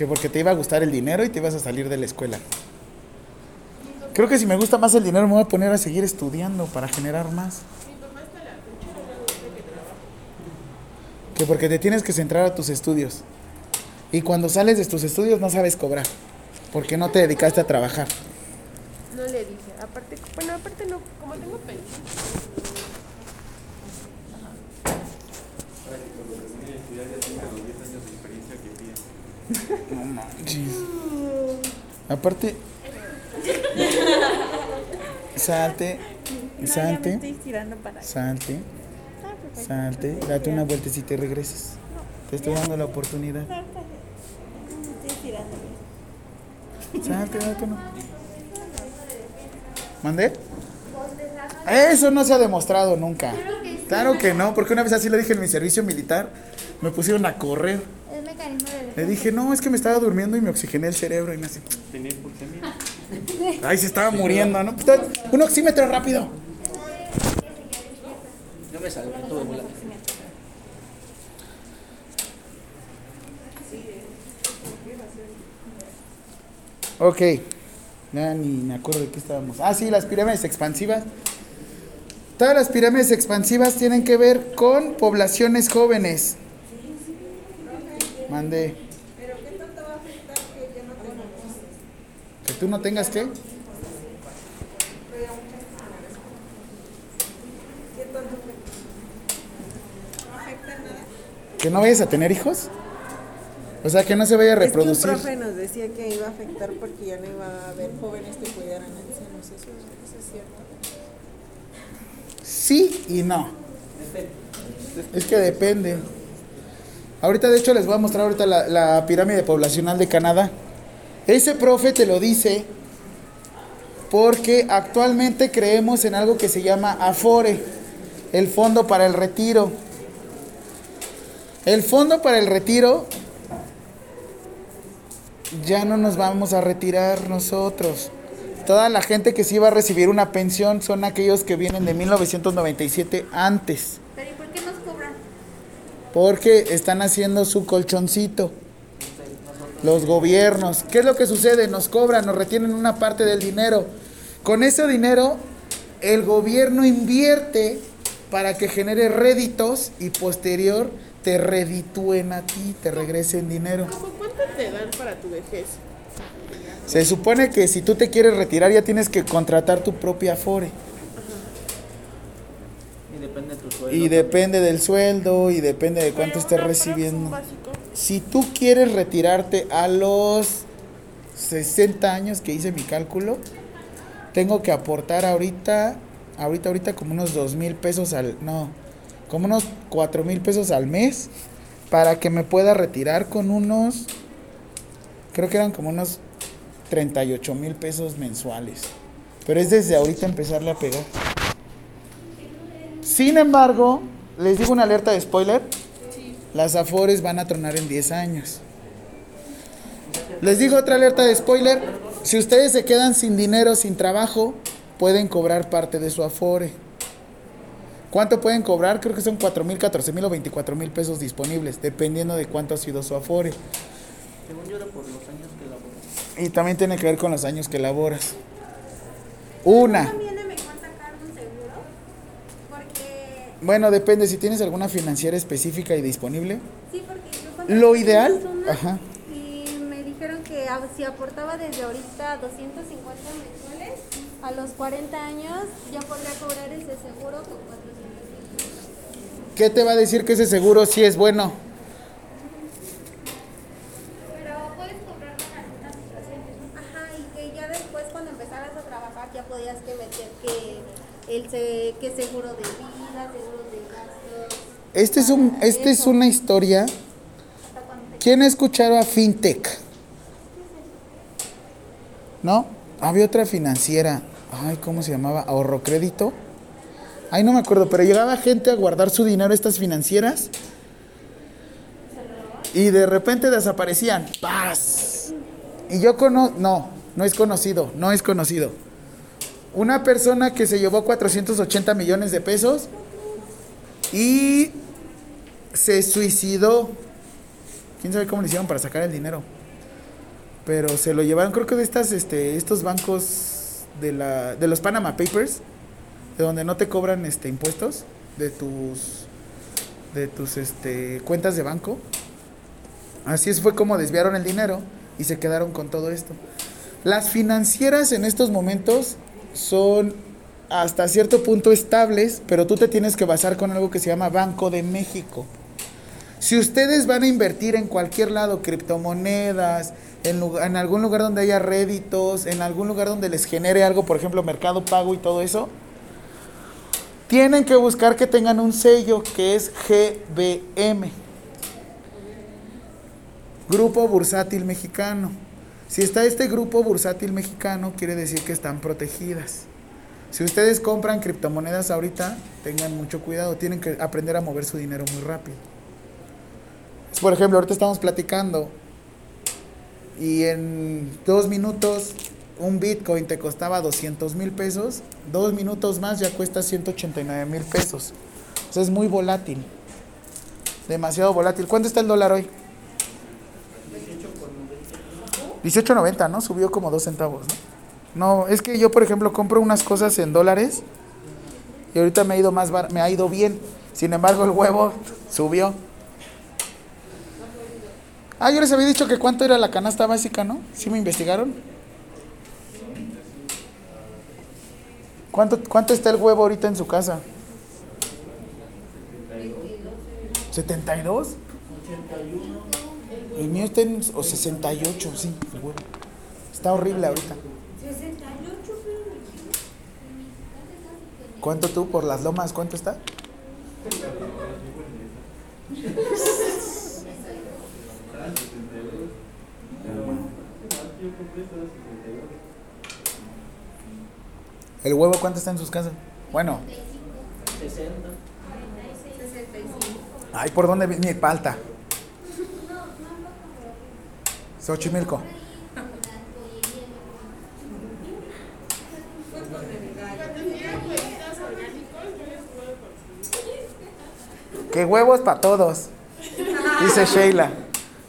A: Que porque te iba a gustar el dinero y te ibas a salir de la escuela. Creo que si me gusta más el dinero me voy a poner a seguir estudiando para generar más. Que porque te tienes que centrar a tus estudios. Y cuando sales de tus estudios no sabes cobrar. Porque no te dedicaste a trabajar.
D: No le dije. Aparte, bueno, aparte no, como tengo pensión.
A: No manches. Aparte. Salte. Salte.
C: tirando para
A: Salte. Salte. Date una vueltecita y regresas. Te estoy dando la oportunidad.
C: Tirando.
A: Salte, date una. ¿Mandé? Eso no se ha demostrado nunca. Claro que no, porque una vez así lo dije en mi servicio militar. Me pusieron a correr.
B: De
A: Le dije, no, es que me estaba durmiendo y me oxigené el cerebro y me hace. [LAUGHS] Ay, se estaba muriendo, ¿no? Pues, Un oxímetro rápido.
F: Yo me salvé todo.
A: Ok. Ya ni me acuerdo de qué estábamos. Ah, sí, las pirámides expansivas. Todas las pirámides expansivas tienen que ver con poblaciones jóvenes. Mande.
C: Pero ¿qué tanto va a afectar que ya no tengamos?
A: Que tú no tengas que.
C: ¿Qué tanto afecta? ¿No afecta nada?
A: Que no vayas a tener hijos. O sea, que no se vaya a reproducir.
G: Es que un profe nos decía que iba a afectar porque ya no iba a haber jóvenes que cuidaran ancianos. Eso, eso es cierto.
A: Sí y no. Es que depende. Ahorita, de hecho, les voy a mostrar ahorita la, la pirámide poblacional de Canadá. Ese profe te lo dice porque actualmente creemos en algo que se llama Afore, el Fondo para el Retiro. El Fondo para el Retiro ya no nos vamos a retirar nosotros. Toda la gente que sí va a recibir una pensión son aquellos que vienen de 1997 antes,
B: Pero ¿y por qué nos cobran?
A: Porque están haciendo su colchoncito. Los gobiernos, ¿qué es lo que sucede? Nos cobran, nos retienen una parte del dinero. Con ese dinero, el gobierno invierte para que genere réditos y posterior te reditúen a ti, te regresen dinero.
D: ¿Cómo cuánto te dan para tu vejez?
A: Se supone que si tú te quieres retirar ya tienes que contratar tu propia Afore.
F: Y depende de tu sueldo.
A: Y depende del sueldo y depende de cuánto estés recibiendo. Si tú quieres retirarte a los 60 años que hice mi cálculo, tengo que aportar ahorita, ahorita, ahorita como unos 2 mil pesos al, no, como unos 4 mil pesos al mes para que me pueda retirar con unos, creo que eran como unos 38 mil pesos mensuales. Pero es desde ahorita empezarle a pegar. Sin embargo, les digo una alerta de spoiler. Las Afores van a tronar en 10 años. Les digo otra alerta de spoiler. Si ustedes se quedan sin dinero, sin trabajo, pueden cobrar parte de su Afore. ¿Cuánto pueden cobrar? Creo que son 4 mil, 14 mil o 24 mil pesos disponibles, dependiendo de cuánto ha sido su Afore.
F: Según yo era por los años que laboré.
A: Y también tiene que ver con los años que laboras. Una.
C: ¿También me cuenta sacar un seguro? Porque,
A: Bueno, depende si tienes alguna financiera específica y disponible.
C: sí, porque yo
A: Lo ideal,
C: una
A: ajá.
C: Y me dijeron que si aportaba desde ahorita 250 mensuales, a los 40 años ya podría cobrar ese seguro con 400 pesos.
A: ¿Qué te va a decir que ese seguro sí es bueno?
B: Pero puedes cobrarlo en algunas situaciones.
C: Ajá, y que ya después cuando empezaras a trabajar ya podías que meter que el que seguro de vida.
A: Este es un, este es una historia. ¿Quién ha escuchado a FinTech? ¿No? Había otra financiera. Ay, ¿cómo se llamaba? Ahorro crédito. Ay, no me acuerdo, pero llegaba gente a guardar su dinero estas financieras. Y de repente desaparecían. ¡Paz! Y yo conozco. No, no es conocido, no es conocido. Una persona que se llevó 480 millones de pesos y se suicidó. ¿Quién sabe cómo le hicieron para sacar el dinero? Pero se lo llevaron, creo que de estas, este, estos bancos de la, de los Panama Papers, de donde no te cobran este impuestos de tus, de tus este, cuentas de banco. Así es fue como desviaron el dinero y se quedaron con todo esto. Las financieras en estos momentos son hasta cierto punto estables, pero tú te tienes que basar con algo que se llama Banco de México. Si ustedes van a invertir en cualquier lado, criptomonedas, en, algún lugar donde haya réditos, en algún lugar donde les genere algo, por ejemplo, mercado pago y todo eso, tienen que buscar que tengan un sello que es GBM. Grupo Bursátil Mexicano. Si está este grupo bursátil mexicano, quiere decir que están protegidas. Si ustedes compran criptomonedas ahorita, tengan mucho cuidado, tienen que aprender a mover su dinero muy rápido. Por ejemplo, ahorita estamos platicando y en dos minutos un Bitcoin te costaba 200 mil pesos, dos minutos más ya cuesta 189 mil pesos. O sea, es muy volátil, demasiado volátil. ¿Cuánto está el dólar hoy? 18.90, ¿no? Subió como dos centavos, ¿no? No, es que yo, por ejemplo, compro unas cosas en dólares y ahorita me ha ido más bar- me ha ido bien. Sin embargo, el huevo [LAUGHS] subió. Ah, yo les había dicho que cuánto era la canasta básica, ¿no? ¿Sí me investigaron? ¿Cuánto, cuánto está el huevo ahorita en su casa? ¿72? El mío está en o 68, sí, el huevo. Está horrible ahorita. ¿Cuánto tú por las lomas? ¿Cuánto está? ¿El huevo cuánto está en sus casas? Bueno.
F: 60.
A: Ay, ¿por dónde viene palta? Xochimilco. Huevos para todos. Dice Sheila.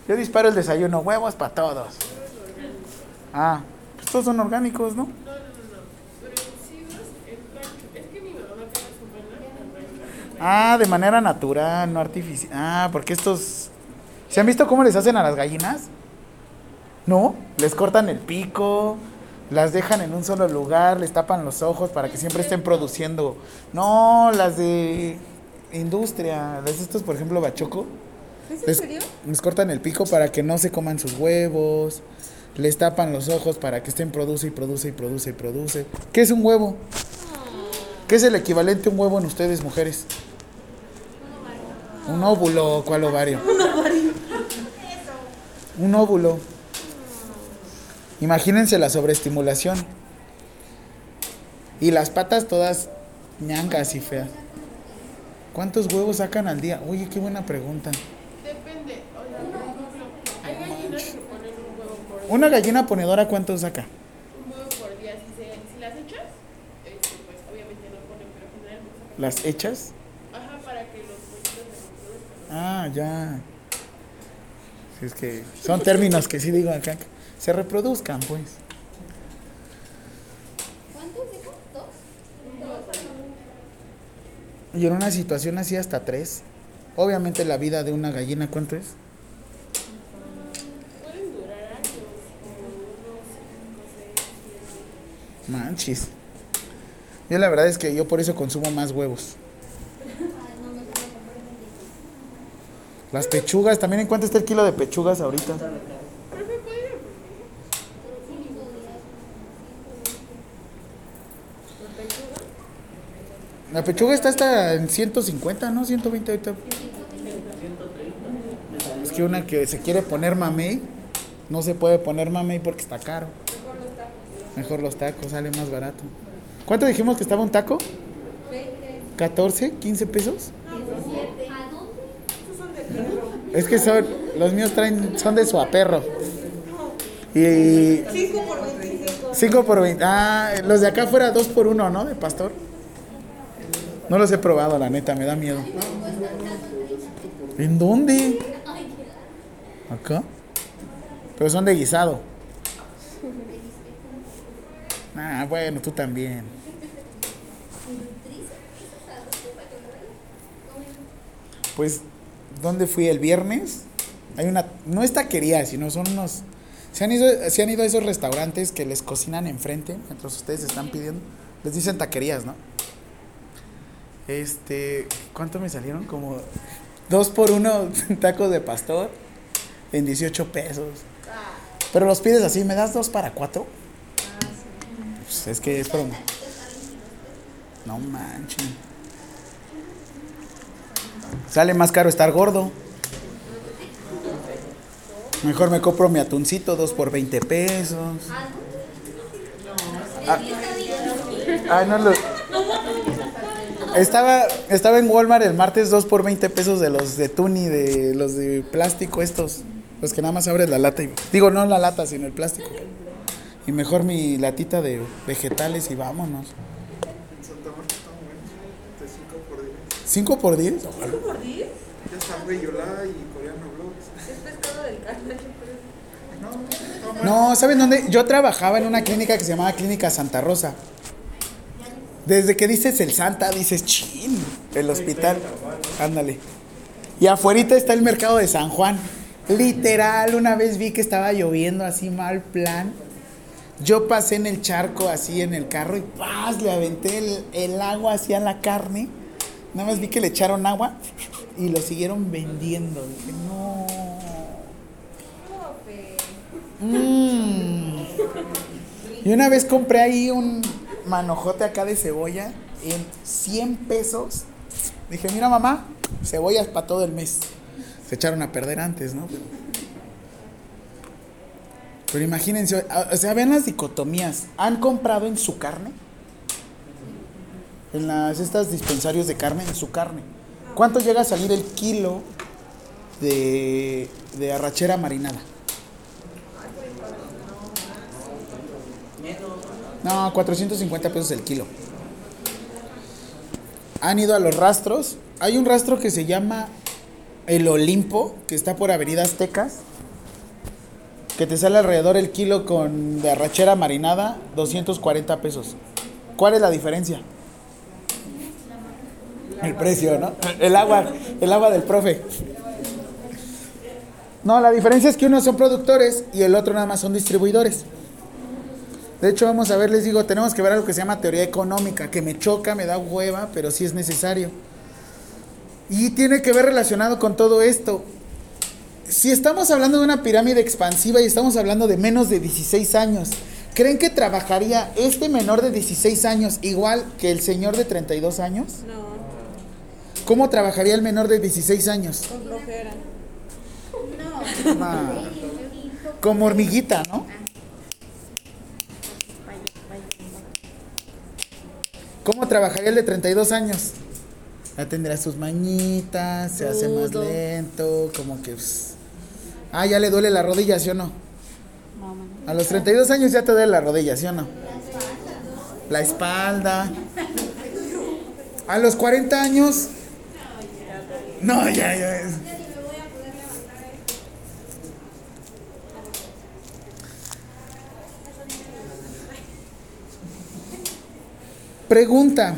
A: Yo disparo el desayuno, huevos para todos. Ah, pues todos son orgánicos, ¿no? Ah, de manera natural, no artificial. Ah, porque estos... ¿Se han visto cómo les hacen a las gallinas? ¿No? Les cortan el pico, las dejan en un solo lugar, les tapan los ojos para que siempre estén produciendo. No, las de industria, de estos, por ejemplo, Bachoco,
G: ¿Es en
A: Les,
G: serio?
A: les cortan el pico para que no se coman sus huevos. Les tapan los ojos para que estén produce y produce y produce y produce. ¿Qué es un huevo? ¿Qué es el equivalente a un huevo en ustedes, mujeres? Un óvulo, ¿cuál ovario? [LAUGHS] Un ovario. Un óvulo. Imagínense la sobreestimulación. Y las patas todas ñangas y feas. ¿Cuántos huevos sacan al día? Oye, qué buena pregunta.
D: Depende, o sea, por ejemplo, hay gallinas que ponen un huevo por
A: Una gallina ponedora, ¿cuánto saca?
D: un huevo por día. Si, se, si las echas, este, pues obviamente no ponen, pero generalmente sacan.
A: ¿Las hechas?
D: Ajá, para que los pollitos se reproduzcan.
A: Ah, ya. Sí, Es que son términos que sí digo acá. Se reproduzcan, pues.
B: ¿Cuántos dijo? ¿Dos?
A: Y en una situación así hasta tres. Obviamente la vida de una gallina, ¿cuánto es?
D: Pueden durar años, como unos 5, 6, 7.
A: Manchis. Yo la verdad es que yo por eso consumo más huevos. Las pechugas, también en cuánto está el kilo de pechugas ahorita. La pechuga está hasta en 150, ¿no? 120 ahorita. Es que una que se quiere poner mamey, no se puede poner mamey porque está caro. Mejor los tacos, sale más barato. ¿Cuánto dijimos que estaba un taco? 14, 15 pesos. Es que son, los míos traen, son de suaperro. Y
G: 5 por 25.
A: 5 por 20. Ah, los de acá fuera 2 por 1, ¿no? De pastor. No los he probado, la neta, me da miedo. ¿En dónde? ¿Acá? Pero son de guisado. Ah, bueno, tú también. Pues, ¿dónde fui el viernes? Hay una, no es taquería, sino son unos... ¿Se han, ido, se han ido a esos restaurantes que les cocinan enfrente mientras ustedes están pidiendo? Les dicen taquerías, ¿no? Este, ¿cuánto me salieron? Como dos por uno [LAUGHS] tacos de pastor en 18 pesos. Pero los pides así, ¿me das dos para cuatro? Pues es que es promo. No manches. Sale más caro estar gordo. Mejor me compro mi atuncito, dos por 20 pesos. Ah, no lo. Estaba, estaba en Walmart el martes 2 por 20 pesos de los de Tuni, de los de plástico estos. Los que nada más abres la lata. Y, digo, no la lata, sino el plástico. Y mejor mi latita de vegetales y vámonos. ¿5 por 10?
G: ¿Por 10?
H: Ya está Yola y Coreano Vlogs.
G: Es pescado del canal.
A: No, ¿saben dónde? Yo trabajaba en una clínica que se llamaba Clínica Santa Rosa. Desde que dices el Santa, dices chin, el hospital. Ándale. Y afuera está el mercado de San Juan. Literal, una vez vi que estaba lloviendo así mal plan. Yo pasé en el charco así en el carro y ¡paz! le aventé el, el agua hacia la carne. Nada más vi que le echaron agua y lo siguieron vendiendo. Dije, no. Mm. Y una vez compré ahí un manojote acá de cebolla en 100 pesos. Dije, mira mamá, cebollas para todo el mes. Se echaron a perder antes, ¿no? Pero imagínense, o sea, vean las dicotomías. ¿Han comprado en su carne? En las estas dispensarios de carne, en su carne. ¿Cuánto llega a salir el kilo de, de arrachera marinada? No, 450 pesos el kilo. Han ido a los rastros. Hay un rastro que se llama El Olimpo, que está por Avenida Aztecas. Que te sale alrededor el kilo con de arrachera marinada, 240 pesos. ¿Cuál es la diferencia? El precio, ¿no? El agua, el agua del profe. No, la diferencia es que unos son productores y el otro nada más son distribuidores. De hecho, vamos a ver, les digo, tenemos que ver algo que se llama teoría económica, que me choca, me da hueva, pero sí es necesario. Y tiene que ver relacionado con todo esto. Si estamos hablando de una pirámide expansiva y estamos hablando de menos de 16 años, ¿creen que trabajaría este menor de 16 años igual que el señor de 32 años?
G: No,
A: ¿Cómo trabajaría el menor de 16 años?
G: con flojera.
A: Ah, Como hormiguita, ¿no? ¿Cómo trabajaría el de 32 años? Ya tendrá sus mañitas, se hace más
G: Rudo.
A: lento, como que... pues, Ah, ya le duele la rodilla, ¿sí o no? A los 32 años ya te duele la rodilla, ¿sí o no? La espalda. A los 40 años... No, ya, ya. Pregunta.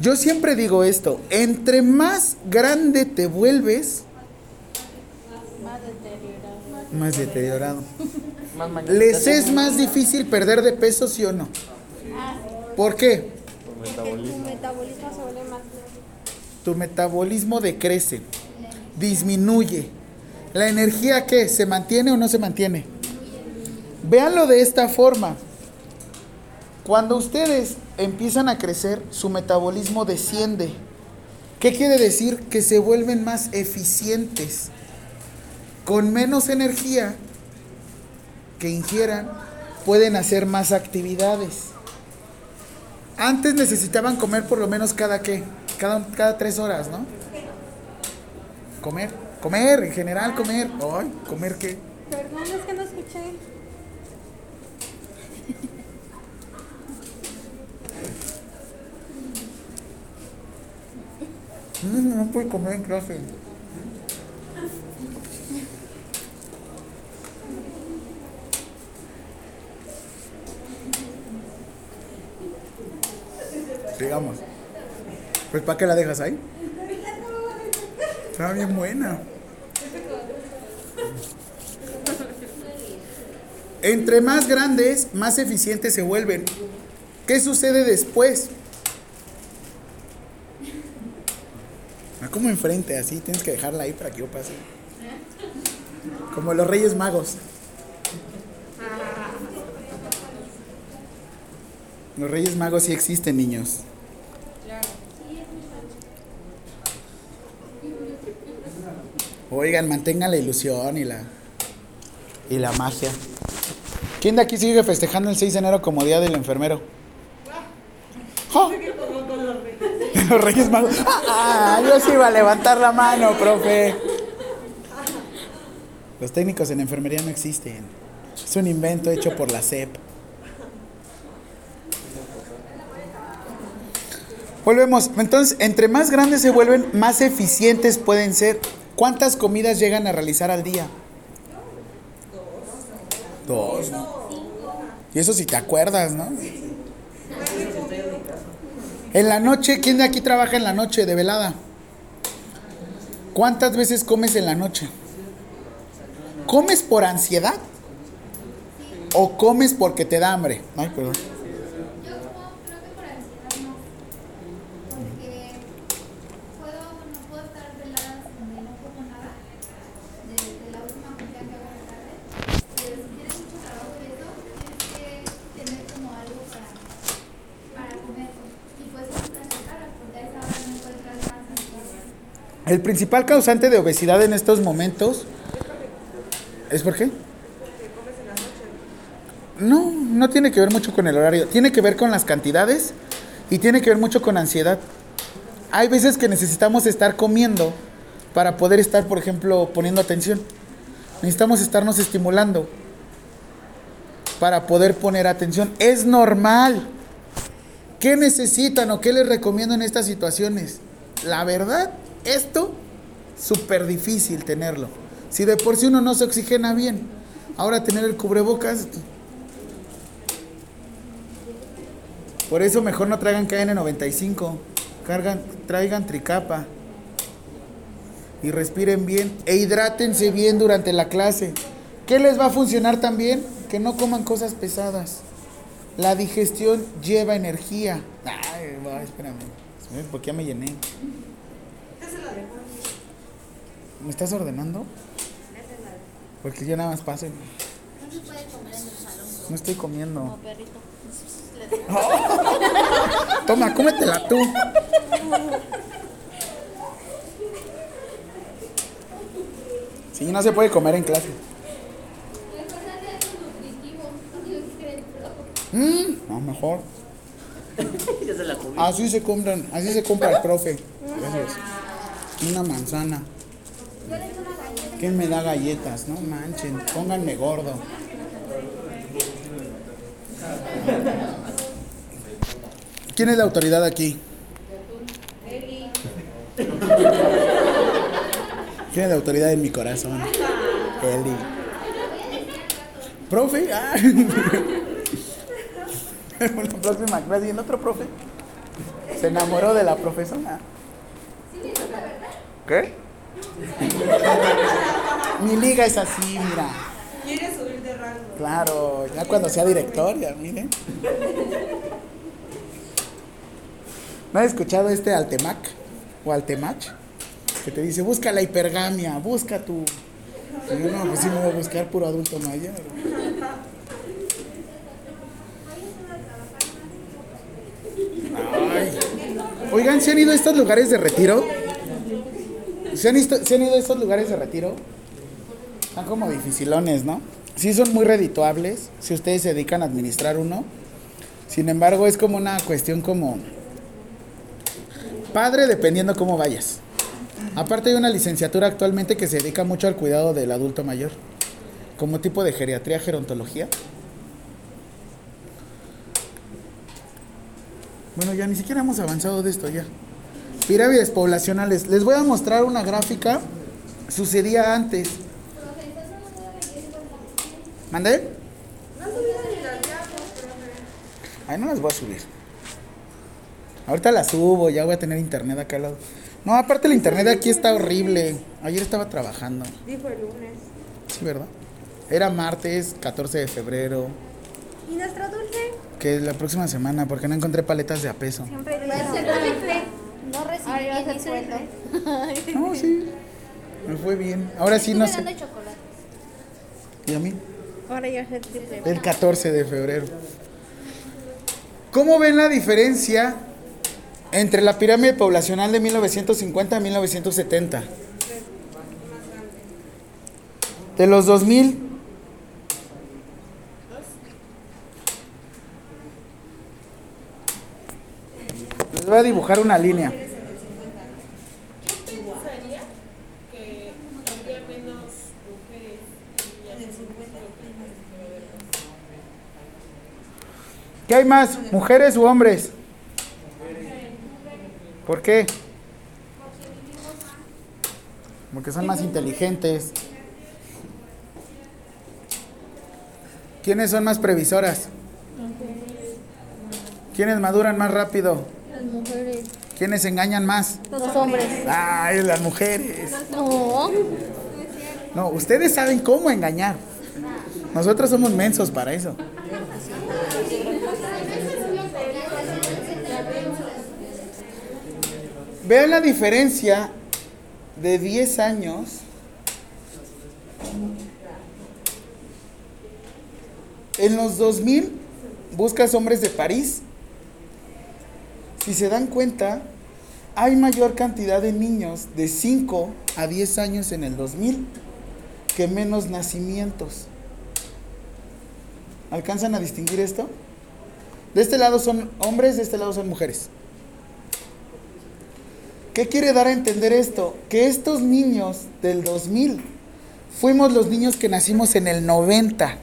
A: Yo siempre digo esto, entre más grande te vuelves, más deteriorado.
F: Más mañana. [LAUGHS]
A: ¿Les es más difícil perder de peso, sí o no? ¿Por qué?
C: Tu metabolismo se vuelve más
A: Tu metabolismo decrece, disminuye. ¿La energía qué? ¿Se mantiene o no se mantiene? Véanlo de esta forma. Cuando ustedes empiezan a crecer, su metabolismo desciende. ¿Qué quiere decir? Que se vuelven más eficientes. Con menos energía que ingieran, pueden hacer más actividades. Antes necesitaban comer por lo menos cada qué? Cada, cada tres horas, ¿no? Comer, comer, en general comer. Ay, ¿comer qué?
C: Perdón, es que no escuché.
A: Mm, no puede comer en clase. Sigamos. Pues ¿para qué la dejas ahí? Está bien buena. Entre más grandes, más eficientes se vuelven. ¿Qué sucede después? Ah, como enfrente, así, tienes que dejarla ahí para que yo pase. Como los Reyes Magos. Los Reyes Magos sí existen, niños. Oigan, mantengan la ilusión y la y la magia. ¿Quién de aquí sigue festejando el 6 de enero como Día del Enfermero? Los Reyes Magos. [LAUGHS] Ah, yo sí iba a levantar la mano, profe. Los técnicos en enfermería no existen. Es un invento hecho por la SEP. Volvemos. Entonces, entre más grandes se vuelven, más eficientes pueden ser. ¿Cuántas comidas llegan a realizar al día? Dos. Y eso si te acuerdas, ¿no? En la noche, ¿quién de aquí trabaja en la noche de velada? ¿Cuántas veces comes en la noche? ¿Comes por ansiedad? ¿O comes porque te da hambre? Ay, perdón.
B: Yo como creo que por ansiedad no. Porque puedo, no puedo estar veladas donde no como nada. Desde la última comida que hago en la tarde. Pero si tienes mucho trabajo y eso, tienes que tener como algo para, para comer. Y pues es una cara, porque a esa hora no encuentras más ansiedad.
A: El principal causante de obesidad en estos momentos es por qué? No, no tiene que ver mucho con el horario, tiene que ver con las cantidades y tiene que ver mucho con ansiedad. Hay veces que necesitamos estar comiendo para poder estar, por ejemplo, poniendo atención. Necesitamos estarnos estimulando para poder poner atención. Es normal. ¿Qué necesitan o qué les recomiendo en estas situaciones? La verdad, esto súper difícil tenerlo. Si de por sí uno no se oxigena bien, ahora tener el cubrebocas. Por eso mejor no traigan KN95, cargan, traigan tricapa y respiren bien e hidrátense bien durante la clase. ¿Qué les va a funcionar también? Que no coman cosas pesadas. La digestión lleva energía. Ay, espérame. ¿Por qué ya me llené? ¿Me estás ordenando? Porque yo nada más paso. y-
B: No se puede comer en el salón.
A: No estoy comiendo.
C: Como perrito. [LAUGHS] [LAUGHS]
A: Toma, cómetela tú. Sí, no se puede comer en clase.
B: Recuérdate algo nutritivo. Dios creo.
A: Mm, no, mejor. [LAUGHS] Así se compran, así se compra el profe. Gracias. Una manzana. ¿Quién me da galletas? No manchen, pónganme gordo. ¿Quién es la autoridad aquí? ¿Quién es la autoridad en mi corazón? Eli. ¿Profe? Ah. [LAUGHS] La próxima clase, ¿y el otro profe? Se enamoró de la profesora. ¿Qué? Mi liga es así, mira.
G: Quiere subir de rango.
A: Claro, ya cuando sea directoria, miren. ¿No has escuchado este Altemac o Altemach? Que te dice, busca la hipergamia, busca tu... Y yo, no, pues sí me voy a buscar puro adulto mayor. Ay. Oigan, ¿se han ido a estos lugares de retiro? ¿Se han, ido a estos lugares de retiro? Están como dificilones, ¿no? Sí son muy redituables si ustedes se dedican a administrar uno. Sin embargo, es como una cuestión como padre dependiendo cómo vayas. Aparte hay una licenciatura actualmente que se dedica mucho al cuidado del adulto mayor, como tipo de geriatría, gerontología. Bueno, ya ni siquiera hemos avanzado de esto ya. Pirámides poblacionales. Les voy a mostrar una gráfica. Sucedía antes. ¿Mandé? Ay, no las voy a subir. Ahorita las subo, ya voy a tener internet acá al lado. No, aparte el internet de aquí está horrible. Ayer estaba trabajando.
G: Dijo el lunes.
A: Sí, ¿verdad? Era martes 14 de febrero,
C: ¿Y nuestro dulce?
A: que es la próxima semana, porque no encontré paletas de a peso.
C: Siempre
B: Va a ser rifle. No recibí
C: Ahora iba a
B: bien
C: ser
B: ese
C: sueldo.
A: No, sí. Me fue bien. Ahora sí no sé. ¿Y a mí?
C: Ahora ya es el triple.
A: El 14 de febrero. ¿Cómo ven la diferencia entre la pirámide poblacional de 1950 a 1970? De los 2000. Les voy a dibujar una línea.
D: Yo pensaría que habría menos mujeres y niñas.
A: ¿Qué hay más? ¿Mujeres u hombres? ¿Por qué? Porque son más inteligentes. ¿Quiénes son más previsoras? ¿Quiénes maduran más rápido?
C: Las mujeres.
A: ¿Quiénes engañan más?
C: Los hombres.
A: Ay, las mujeres.
C: No.
A: No, ustedes saben cómo engañar. Nosotros somos mensos para eso. Vean la diferencia de 10 años. En los 2000 buscas hombres de París. Si se dan cuenta, hay mayor cantidad de niños de 5 a 10 años en el 2000 que menos nacimientos. ¿Alcanzan a distinguir esto? De este lado son hombres, de este lado son mujeres. ¿Qué quiere dar a entender esto? Que estos niños del 2000 fuimos los niños que nacimos en el 90.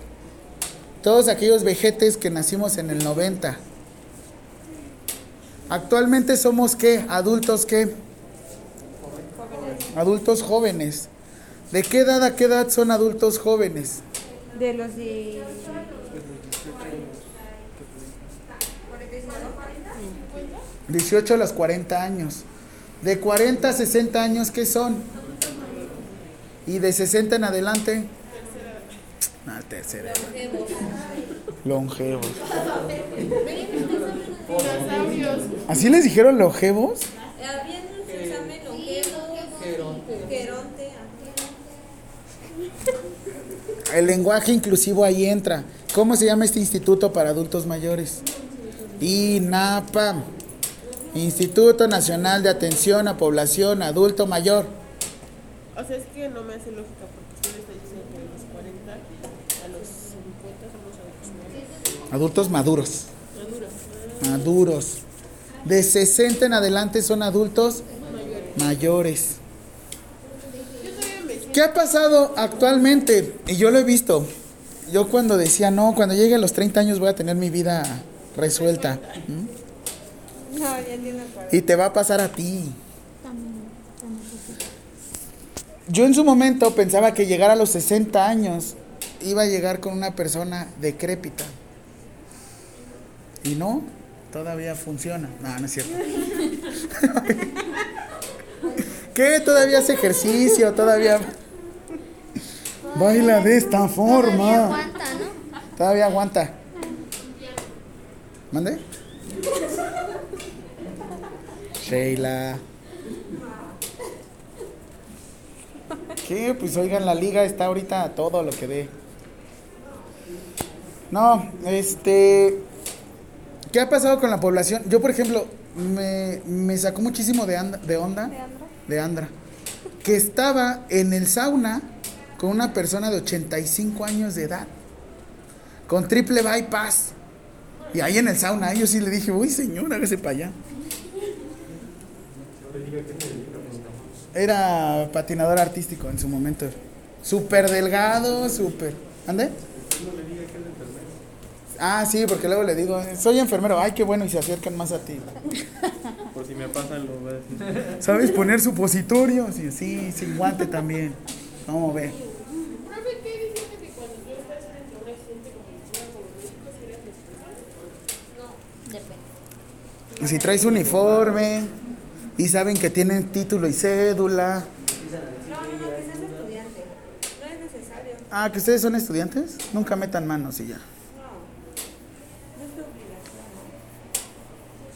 A: Todos aquellos vejetes que nacimos en el 90. Actualmente somos qué? Adultos qué? Adultos jóvenes. ¿De qué edad a qué edad son adultos jóvenes?
G: De los de.
A: 18 a los 40 años. De 40 a 60 años, ¿qué son? Y de 60 en adelante. Ah, tercera. Longevos. ¿Así les dijeron longevos? El lenguaje inclusivo ahí entra. ¿Cómo se llama este instituto para adultos mayores? INAPAM. Instituto Nacional de Atención a Población Adulto Mayor.
D: O sea, es que no me hace lógica porque usted está diciendo que de los 40 a los 50 somos adultos mayores.
A: Adultos maduros.
D: Maduros.
A: Maduros. De 60 en adelante son adultos mayores. ¿Qué ha pasado actualmente? Y yo lo he visto. Yo cuando decía, no, cuando llegue a los 30 años voy a tener mi vida resuelta. ¿Mm?
G: No, ya entiendo para
A: Y te va a pasar a ti. Yo en su momento pensaba que llegar a los 60 años iba a llegar con una persona decrépita. Y no, todavía funciona. No, no es cierto. [LAUGHS] ¿Qué? Todavía hace ejercicio, todavía baila de esta
C: Todavía
A: forma.
C: aguanta, ¿no?
A: Todavía aguanta. ¿Mande? Sheila. ¿Qué? Pues oigan, la liga está ahorita a todo lo que dé. No, este. ¿Qué ha pasado con la población? Yo, por ejemplo, me, me sacó muchísimo de, anda- de onda. De Andra. Que estaba en el sauna con una persona de 85 años de edad. Con triple bypass. Y ahí en el sauna, yo sí le dije, uy señor, hágase para allá. Era patinador artístico en su momento. Súper delgado, súper. ¿Ande? Ah, sí, porque luego le digo, soy enfermero. Ay, qué bueno, y se acercan más a ti. [LAUGHS]
H: Por si me pasan, lo voy a decir.
A: ¿Sabes poner supositorio? Sí, sí, sin guante también. Vamos a ver. Y si traes uniforme y saben que tienen título y cédula.
G: No, no, no, que seas estudiante. No es necesario.
A: Ah, que ustedes son estudiantes. Nunca metan manos y ya.
G: No es tu obligación.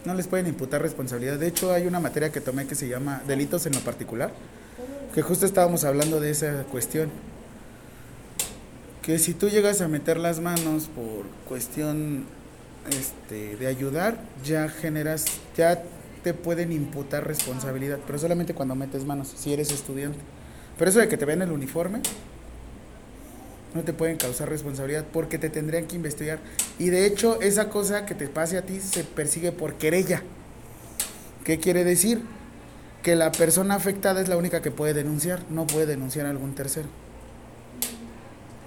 A: No les pueden imputar responsabilidad. De hecho, hay una materia que tomé que se llama delitos en lo particular, que justo estábamos hablando de esa cuestión. Que si tú llegas a meter las manos por cuestión este, de ayudar, ya generas, ya te pueden imputar responsabilidad, pero solamente cuando metes manos, si eres estudiante. Pero eso de que te vean el uniforme, no te pueden causar responsabilidad porque te tendrían que investigar. Y de hecho, esa cosa que te pase a ti se persigue por querella. ¿Qué quiere decir? Que la persona afectada es la única que puede denunciar, no puede denunciar a algún tercero.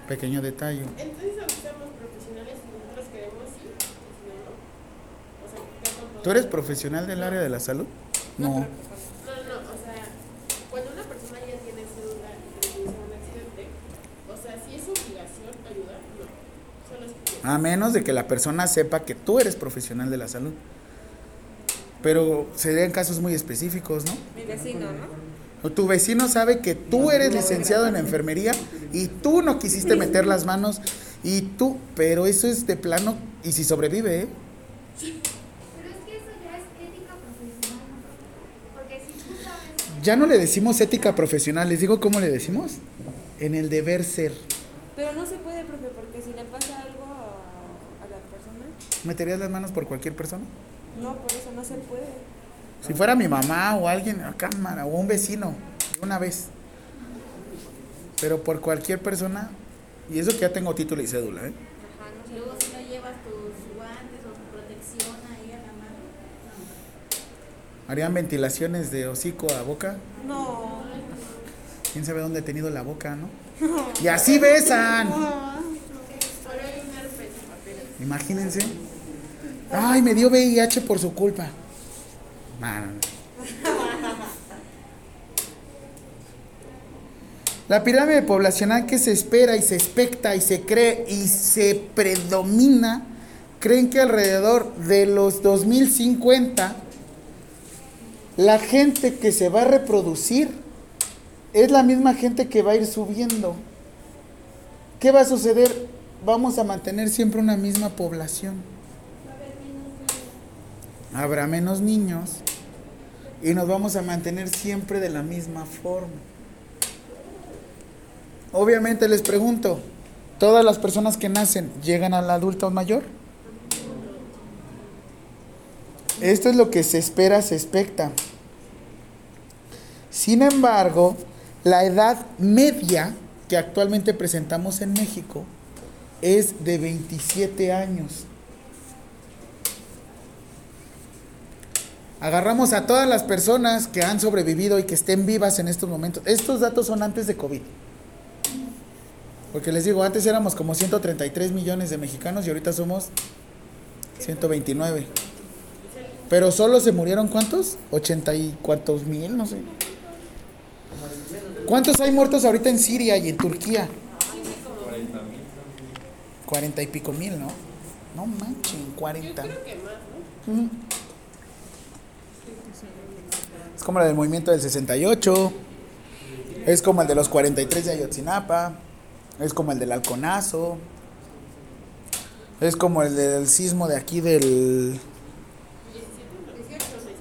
A: Pequeño detalle.
D: Entonces, aunque seamos profesionales y nosotros queremos, sí, si no, no. O sea, ya con
A: ¿Tú eres profesional del área de la salud? No.
D: No, no, o sea, cuando una persona ya tiene cédula y produce un accidente, o sea, si es obligación ayudar, no. Solo es
A: A menos de que la persona sepa que tú eres profesional de la salud. Pero serían casos muy específicos, ¿no?
G: Mi vecino, ¿no?
A: O tu vecino sabe que tú eres licenciado en enfermería y tú no quisiste meter las manos y tú, pero eso es de plano y si sobrevive, ¿eh?
B: Pero es que eso ya es ética profesional, ¿no? Porque si tú sabes
A: Ya no le decimos ética profesional, les digo cómo le decimos. En el deber ser.
G: Pero no se puede, profe, porque si le pasa algo a, a la persona,
A: ¿Meterías las manos por cualquier persona?
G: no, por eso no se puede.
A: Si fuera mi mamá o alguien a cámara o un vecino, una vez. Pero por cualquier persona, y eso que ya tengo título y cédula, ¿eh?
C: Ajá, no sé, luego si no llevas tus guantes o tu protección ahí a la mano.
A: Harían ventilaciones de hocico a boca.
G: No.
A: ¿Quién sabe dónde he tenido la boca, no? [LAUGHS] Y así besan. Imagínense. Ay, me dio VIH por su culpa. No, no, no. La pirámide poblacional que se espera y se expecta y se cree y se predomina, creen que alrededor de los 2050 la gente que se va a reproducir es la misma gente que va a ir subiendo. ¿Qué va a suceder? Vamos a mantener siempre una misma población. Habrá menos niños y nos vamos a mantener siempre de la misma forma. Obviamente les pregunto, ¿todas las personas que nacen llegan al adulto mayor? Esto es lo que se espera, se expecta. Sin embargo, la edad media que actualmente presentamos en México es de 27 años. Agarramos a todas las personas que han sobrevivido y que estén vivas en estos momentos. Estos datos son antes de COVID. Porque les digo, antes éramos como 133 millones de mexicanos y ahorita somos 129. Pero solo se murieron cuántos? 80 y cuántos mil, no sé. ¿Cuántos hay muertos ahorita en Siria y en Turquía? 40 y pico mil, ¿no? No manchen, 40. Mm. Es como la del movimiento del 68. Es como el de los 43 de Ayotzinapa. Es como el del Halconazo. Es como el del sismo de aquí del.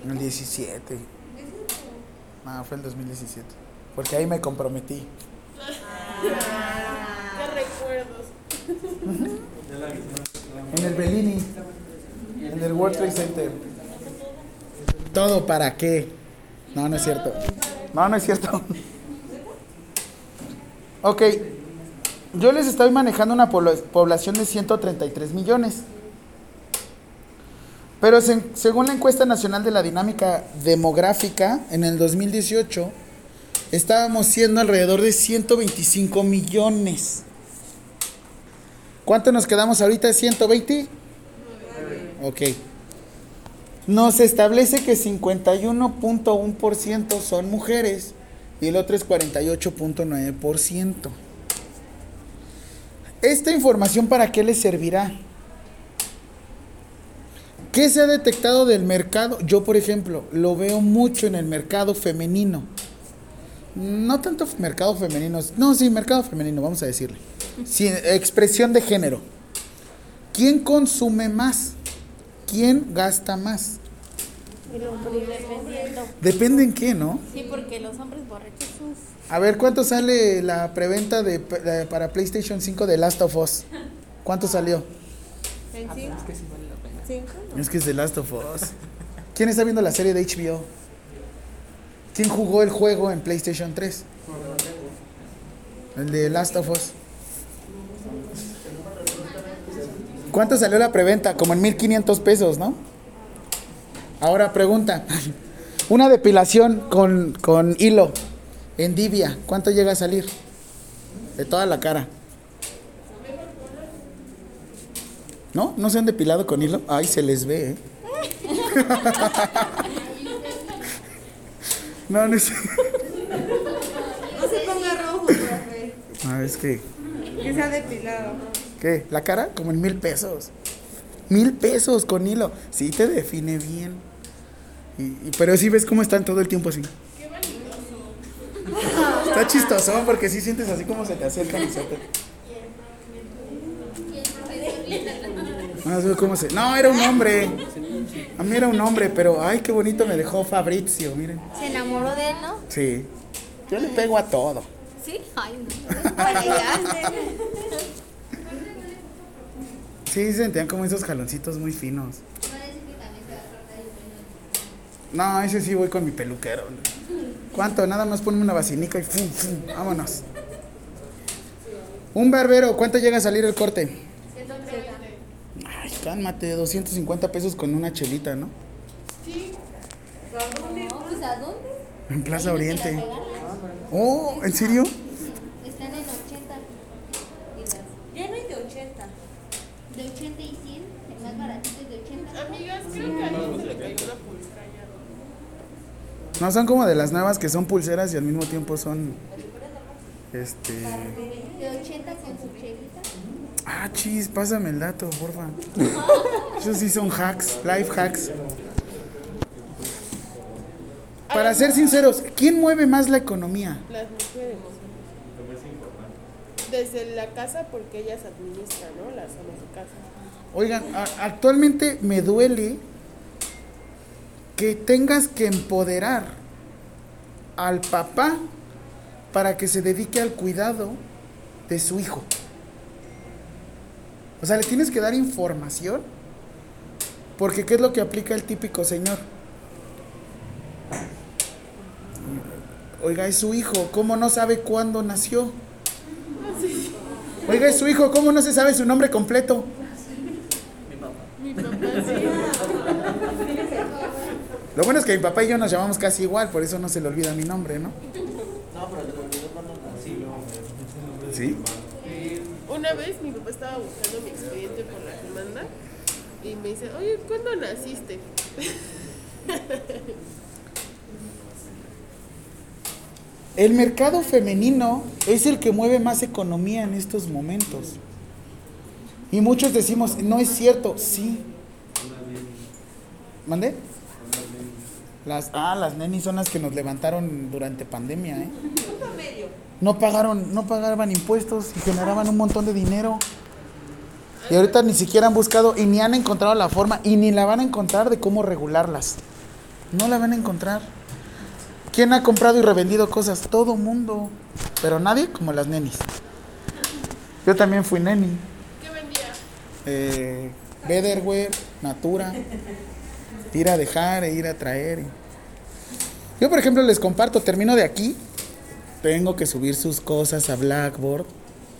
A: El 17. No, fue el 2017. Porque ahí me comprometí.
D: ¿Qué recuerdos? [LAUGHS]
A: En el Bellini. En el World Trade Center. ¿Todo para qué? No, no es cierto. No, no es cierto. Ok. Yo les estoy manejando una pobla- población de 133 millones. Pero se- según la encuesta nacional de la dinámica demográfica, en el 2018, estábamos siendo alrededor de 125 millones. ¿Cuánto nos quedamos ahorita? ¿120? Ok. Nos establece que 51.1% son mujeres y el otro es 48.9%. ¿Esta información para qué les servirá? ¿Qué se ha detectado del mercado? Yo, por ejemplo, lo veo mucho en el mercado femenino. No tanto mercado femenino, no, sí, mercado femenino, vamos a decirle. Sí, expresión de género. ¿Quién consume más? ¿Quién gasta más? Depende en qué, ¿no?
C: Sí, porque los hombres borrachos.
A: A ver, ¿cuánto sale la preventa de, para PlayStation 5 de Last of Us? ¿Cuánto salió?
G: ¿En sí?
A: Es que es The Last of Us. ¿Quién está viendo la serie de HBO? ¿Quién jugó el juego en PlayStation 3? El de Last of Us. ¿Cuánto salió la preventa? Como en 1500 pesos, ¿no? Ahora pregunta. [LAUGHS] Una depilación con, con hilo en Divia, ¿cuánto llega a salir? De toda la cara. ¿No? ¿No se han depilado con hilo? Ay, se les ve, ¿eh? [LAUGHS] no, no es...
G: No se ponga rojo, profe.
A: Ah, es que...
G: Que se ha depilado.
A: ¿Qué? ¿La cara? Como en mil pesos. Mil pesos con hilo. Sí te define bien. Y, y- pero sí ves cómo están todo el tiempo así. Está chistoso porque sí sientes así como se te acercan y se te... Ah, veo cómo se... No, era un hombre. A mí era un hombre, pero ay, qué bonito me dejó Fabrizio, miren.
C: Se enamoró de él, ¿no?
A: Sí. Yo le pego a todo.
C: Sí. Ay, no.
A: Sí, sentían como esos jaloncitos muy finos. No, ese sí voy con mi peluquero. ¿Cuánto? Nada más ponme una vacinica y fum, fum, vámonos. Un barbero, ¿cuánto llega a salir el corte? Cálmate, 250 pesos con una chelita, ¿no?
C: No, pues ¿a dónde?
A: En Plaza Oriente. Oh, ¿en serio?
C: Están en 80.
G: Ya no hay de 80.
B: De 80 y 100, el más baratito es de 80.
D: Amigas, creo que a alguien se le cayó una pulsera ya.
A: No, son como de las nuevas que son pulseras y al mismo tiempo son... Este...
B: De 80 con su chelita.
A: Ah, chis, pásame el dato, porfa. Esos sí son hacks, life hacks. Para ser sinceros, ¿quién mueve más la economía?
D: Las mujeres. Desde la casa porque ellas administran, ¿no? Las amas de casa.
A: Oigan, actualmente me duele que tengas que empoderar al papá para que se dedique al cuidado de su hijo. O sea, le tienes que dar información. Porque ¿qué es lo que aplica el típico señor? Oiga, es su hijo, ¿cómo no sabe cuándo nació? Oiga, es su hijo, ¿cómo no se sabe su nombre completo?
H: Mi papá.
D: Mi papá sí.
A: Lo bueno es que mi papá y yo nos llamamos casi igual, por eso no se le olvida mi nombre, ¿no?
F: No, pero te olvidó cuando nací.
A: ¿Sí?
D: Una vez mi papá estaba buscando mi expediente por la demanda y me dice, oye, ¿cuándo naciste? [LAUGHS]
A: El mercado femenino es el que mueve más economía en estos momentos. Y muchos decimos, no es cierto, sí. ¿Mandé? Las, ah, las nenis son las que nos levantaron durante pandemia, ¿eh? No pagaron, no pagaban impuestos y generaban un montón de dinero. Y ahorita ni siquiera han buscado y ni han encontrado la forma y ni la van a encontrar de cómo regularlas. No la van a encontrar. ¿Quién ha comprado y revendido cosas? Todo mundo. Pero nadie como las nenis. Yo también fui neni.
D: ¿Qué vendía?
A: Eh, Natura. Ir a dejar e ir a traer. Yo, por ejemplo, les comparto, termino de aquí. Tengo que subir sus cosas a Blackboard.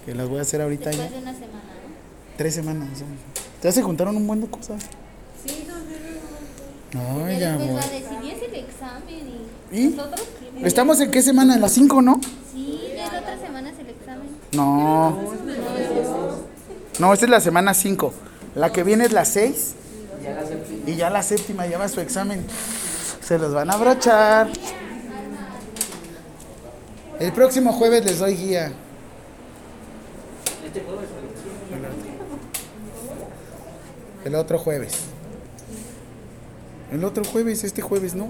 A: Que las voy a hacer ahorita ya.
C: Después de una semana, ¿no?
A: Tres semanas. Ya se juntaron un buen de cosas.
C: Sí, no,
A: Ay,
C: ya
A: amor.
C: va a decidir es el examen y,
A: ¿Y?
C: nosotros.
A: ¿Estamos en qué semana? ¿En las cinco, no?
C: Sí, ya la otra semana es el examen.
A: No. No, esta es la semana 5. La que viene es la 6. Y ya la séptima lleva su examen. Se los van a abrochar. El próximo jueves les doy guía.
F: Este jueves
A: El otro jueves. El otro jueves, este jueves, ¿no?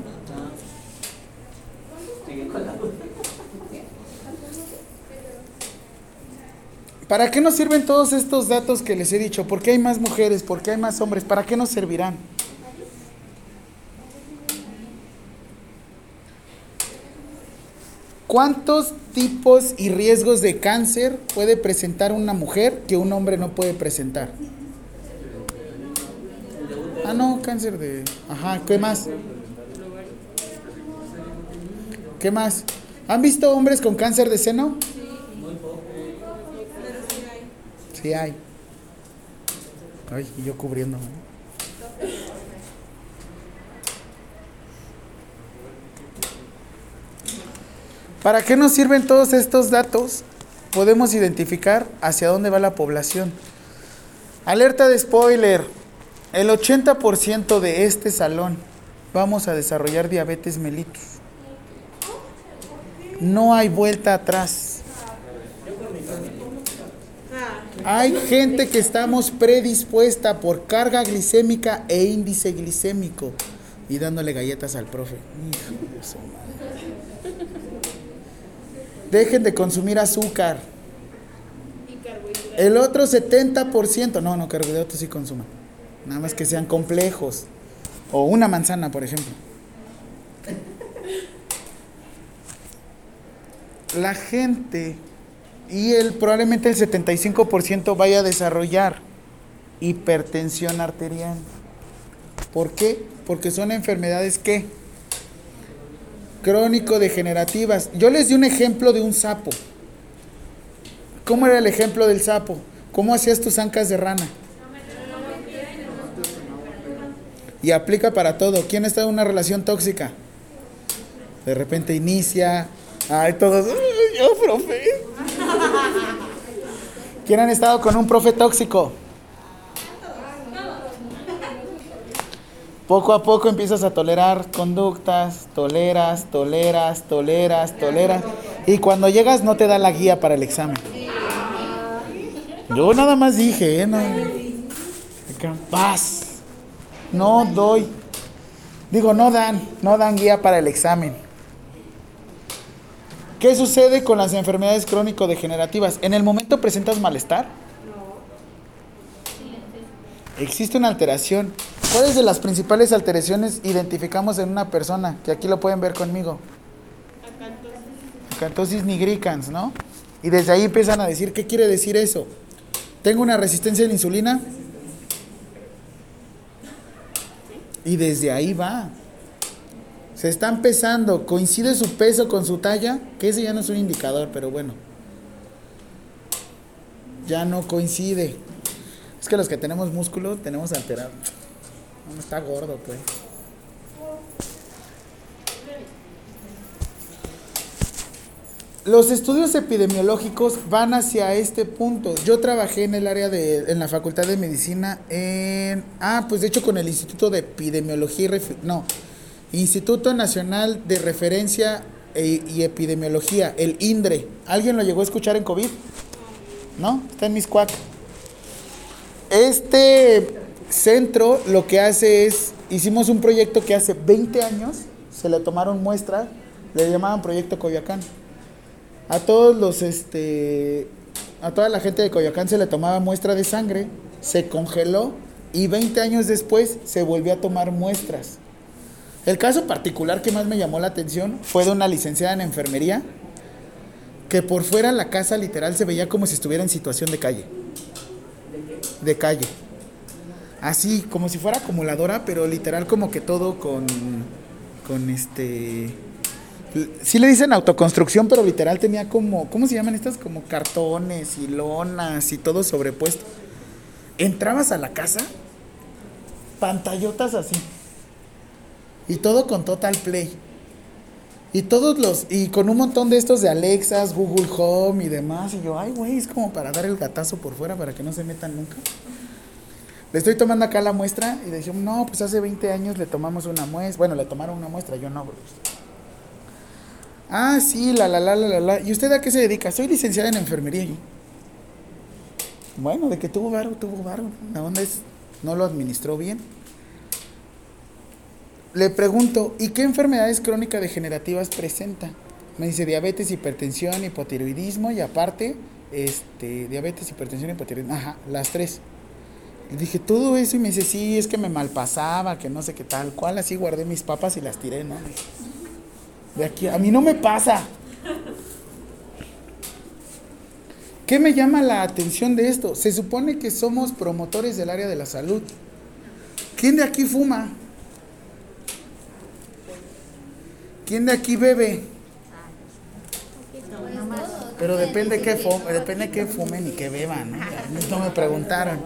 A: ¿Para qué nos sirven todos estos datos que les he dicho? ¿Por qué hay más mujeres? ¿Por qué hay más hombres? ¿Para qué nos servirán? ¿Cuántos tipos y riesgos de cáncer puede presentar una mujer que un hombre no puede presentar? Ah, no, cáncer de... Ajá, ¿qué más? ¿Qué más? ¿Han visto hombres con cáncer de seno? Sí hay. Ay, y yo cubriéndome. ¿Para qué nos sirven todos estos datos? Podemos identificar hacia dónde va la población. Alerta de spoiler. El 80% de este salón vamos a desarrollar diabetes mellitus. No hay vuelta atrás. Hay gente que estamos predispuesta por carga glicémica e índice glicémico y dándole galletas al profe. Dejen de consumir azúcar. El otro 70%, no, no, carbohidratos sí consuman. Nada más que sean complejos. O una manzana, por ejemplo. La gente y el probablemente el 75% vaya a desarrollar hipertensión arterial. ¿Por qué? Porque son enfermedades que crónico degenerativas. Yo les di un ejemplo de un sapo. ¿Cómo era el ejemplo del sapo? ¿Cómo hacías tus ancas de rana? Y aplica para todo. ¿Quién está en una relación tóxica? De repente inicia. Ay, todos. "Ay, Yo, profe. ¿Quién han estado con un profe tóxico? Poco a poco empiezas a tolerar conductas, toleras, toleras, toleras, toleras. Y cuando llegas no te da la guía para el examen. Yo nada más dije, ¿eh? No, paz. No doy. Digo, no dan, no dan guía para el examen. ¿Qué sucede con las enfermedades crónico-degenerativas? ¿En el momento presentas malestar? Existe una alteración. ¿Cuáles de las principales alteraciones identificamos en una persona? Que aquí lo pueden ver conmigo. Acantosis nigricans, ¿no? Y desde ahí empiezan a decir, ¿qué quiere decir eso? ¿Tengo una resistencia a la insulina? Y desde ahí va. Se está pesando, coincide su peso con su talla, que ese ya no es un indicador, pero bueno. Ya no coincide. Es que los que tenemos músculo tenemos alterado. No está gordo, pues. Los estudios epidemiológicos van hacia este punto. Yo trabajé en el área de, en la Facultad de Medicina, en, ah, pues de hecho con el Instituto de Epidemiología y Refi- no, Instituto Nacional de Referencia e- y Epidemiología, el INDRE. ¿Alguien lo llegó a escuchar en COVID? ¿No? Está en Miscuac. Este centro lo que hace es, hicimos un proyecto que hace 20 años, se le tomaron muestras, le llamaban Proyecto Coyoacán. A todos los, este, a toda la gente de Coyoacán se le tomaba muestra de sangre, se congeló y 20 años después se volvió a tomar muestras. El caso particular que más me llamó la atención fue de una licenciada en enfermería que por fuera la casa literal se veía como si estuviera en situación de calle. De calle. Así, como si fuera acumuladora, pero literal como que todo con, con este... Sí le dicen autoconstrucción, pero literal tenía como, ¿cómo se llaman estas? Como cartones y lonas y todo sobrepuesto. Entrabas a la casa, pantallotas así. Y todo con Total Play. Y todos los, y con un montón de estos de Alexas, Google Home y demás. Y yo, ay, güey, es como para dar el gatazo por fuera para que no se metan nunca. Le estoy tomando acá la muestra y le dije, no, pues hace 20 años le tomamos una muestra. Bueno, le tomaron una muestra, yo no. Ah, sí, la, la, la, la, la, la. ¿Y usted a qué se dedica? Soy licenciada en enfermería. Bueno, de que tuvo varo, tuvo varo. La onda es, no lo administró bien. Le pregunto, ¿y qué enfermedades crónicas degenerativas presenta? Me dice diabetes, hipertensión, hipotiroidismo y aparte, este, diabetes, hipertensión, hipotiroidismo. Ajá, las tres. Le dije, todo eso y me dice, sí, es que me malpasaba, que no sé qué tal, cual, así guardé mis papas y las tiré, ¿no? De aquí, a mí no me pasa. ¿Qué me llama la atención de esto? Se supone que somos promotores del área de la salud. ¿Quién de aquí fuma? ¿Quién de aquí bebe? Pero depende qué fu- depende qué fumen y qué beban, ¿no? No me preguntaron.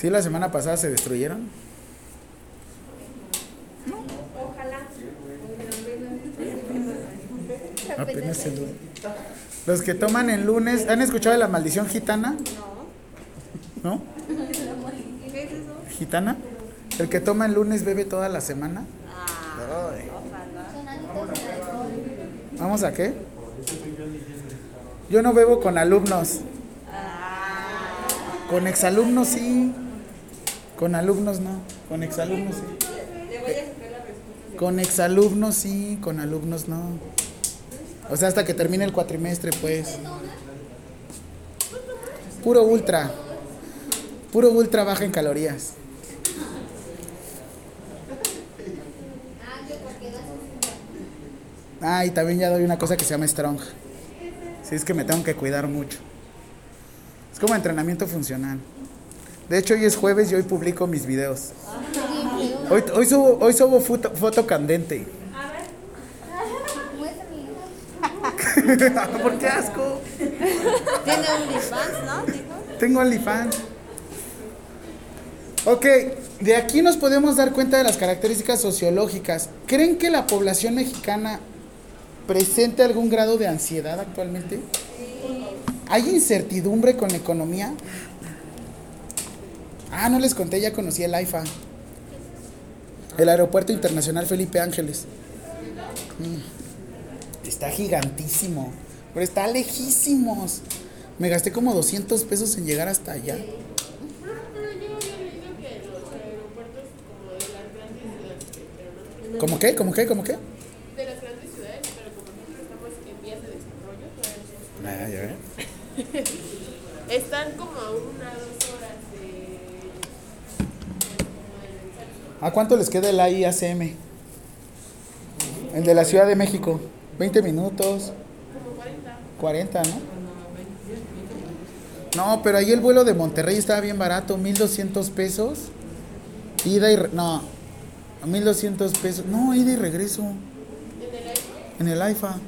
A: ¿Sí la semana pasada se destruyeron? Apenas el lunes. Los que toman el lunes, ¿han escuchado de la maldición gitana? ¿No?
C: ¿Qué es eso?
A: ¿Gitana? El que toma el lunes bebe toda la semana. ¿Vamos a qué? Yo no bebo con alumnos. Con exalumnos sí. Con alumnos no. Con exalumnos sí. Con exalumnos sí, con alumnos no. O sea, hasta que termine el cuatrimestre, pues. Puro ultra. Puro ultra baja en calorías. Ah, y también ya doy una cosa que se llama Strong. Sí, es que me tengo que cuidar mucho. Es como entrenamiento funcional. De hecho, hoy es jueves y hoy publico mis videos. Hoy, hoy subo, hoy subo foto, foto candente. [LAUGHS] ¿Por qué asco?
G: Tiene OnlyFans, ¿no?
A: Tengo OnlyFans. Ok, de aquí nos podemos dar cuenta de las características sociológicas. ¿Creen que la población mexicana presente algún grado de ansiedad actualmente? ¿Hay incertidumbre con la economía? Ah, no les conté, ya conocí el AIFA. El Aeropuerto Internacional Felipe Ángeles. Mm. Está gigantísimo, pero está lejísimos. Me gasté como 200 pesos en llegar hasta allá.
D: Pero yo había leído que los aeropuertos como de las grandes ciudades, pero no
A: ¿Cómo qué? ¿Cómo qué? ¿Cómo qué?
D: de las grandes ciudades, pero como nosotros estamos en vías de desarrollo, todavía no
A: Ah, ya ven. [LAUGHS]
D: están como a una dos horas de como del centro.
A: ¿A cuánto les queda el AIACM? El de la Ciudad de México. 20 minutos. 40, ¿no? No, pero ahí el vuelo de Monterrey estaba bien barato, 1200 pesos. Ida y no, 1200 pesos. No, ida y regreso. En el AIFA.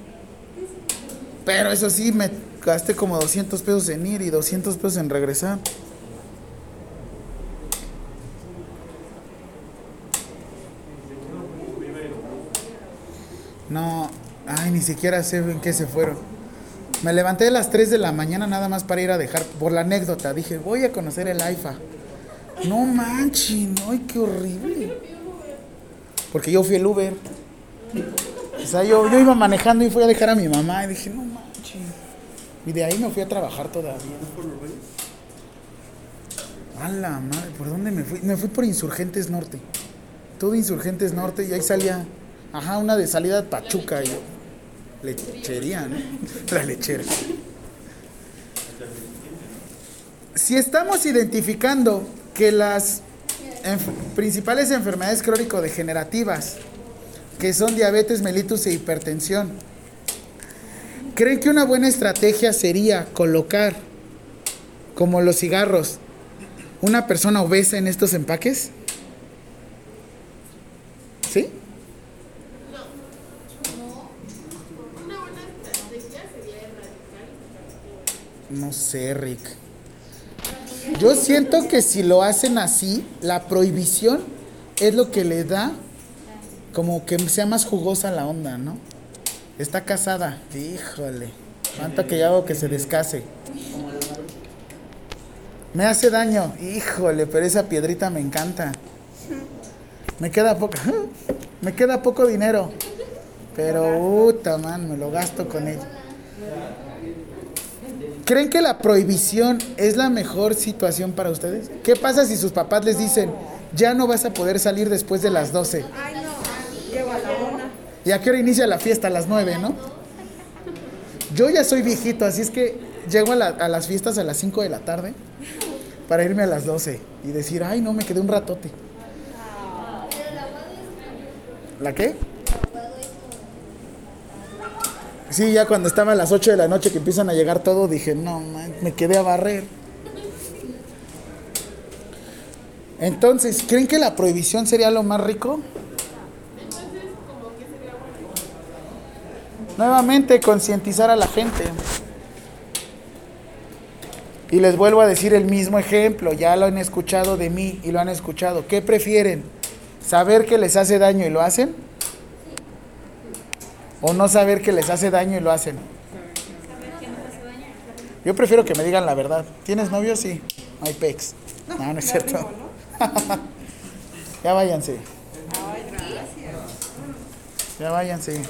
A: Pero eso sí, me gasté como 200 pesos en ir y 200 pesos en regresar. No, ay, ni siquiera sé en qué se fueron. Me levanté a las 3 de la mañana nada más para ir a dejar, por la anécdota, dije, voy a conocer el AIFA. No manchen, ay, qué horrible. Porque yo fui el Uber. O sea, yo, yo iba manejando y fui a dejar a mi mamá y dije, no manches. Y de ahí me fui a trabajar todavía. A la madre, ¿por dónde me fui? Me fui por Insurgentes Norte. Todo Insurgentes Norte y ahí salía, ajá, una de salida de Pachuca y yo. Lechería, ¿no? [LAUGHS] La lechera. Si estamos identificando que las principales enfermedades crónico-degenerativas, que son diabetes mellitus e hipertensión, ¿creen que una buena estrategia sería colocar, como los cigarros, una persona obesa en estos empaques? ¿Sí? No sé, Rick. Yo siento que si lo hacen así, la prohibición es lo que le da como que sea más jugosa la onda, ¿no? Está casada. Híjole. Cuánto que ya hago que se descase. Me hace daño. Híjole, pero esa piedrita me encanta. Me queda poco. [LAUGHS] Me queda poco dinero. Pero, puta, man, me lo gasto con ella. ¿Creen que la prohibición es la mejor situación para ustedes? ¿Qué pasa si sus papás les dicen, ya no vas a poder salir después de las 12?
G: Ay, no, lleva la.
A: ¿Y a qué hora inicia la fiesta? A las 9, ¿no? Yo ya soy viejito, así es que llego a, a las fiestas a las 5 de la tarde para irme a las 12 y decir, ay, no, me quedé un ratote. ¿La qué? Sí, ya cuando estaba a las 8 de la noche que empiezan a llegar todo, dije, no, me quedé a barrer. Entonces, ¿creen que la prohibición sería lo más rico? Nuevamente, concientizar a la gente. Y les vuelvo a decir el mismo ejemplo, ya lo han escuchado de mí y lo han escuchado. ¿Qué prefieren? ¿Saber que les hace daño y lo hacen? ¿O no saber que les hace daño y lo hacen? Yo prefiero que me digan la verdad. ¿Tienes novio? Sí. No hay pex. No, no es cierto. [LAUGHS] ya váyanse. Ya váyanse.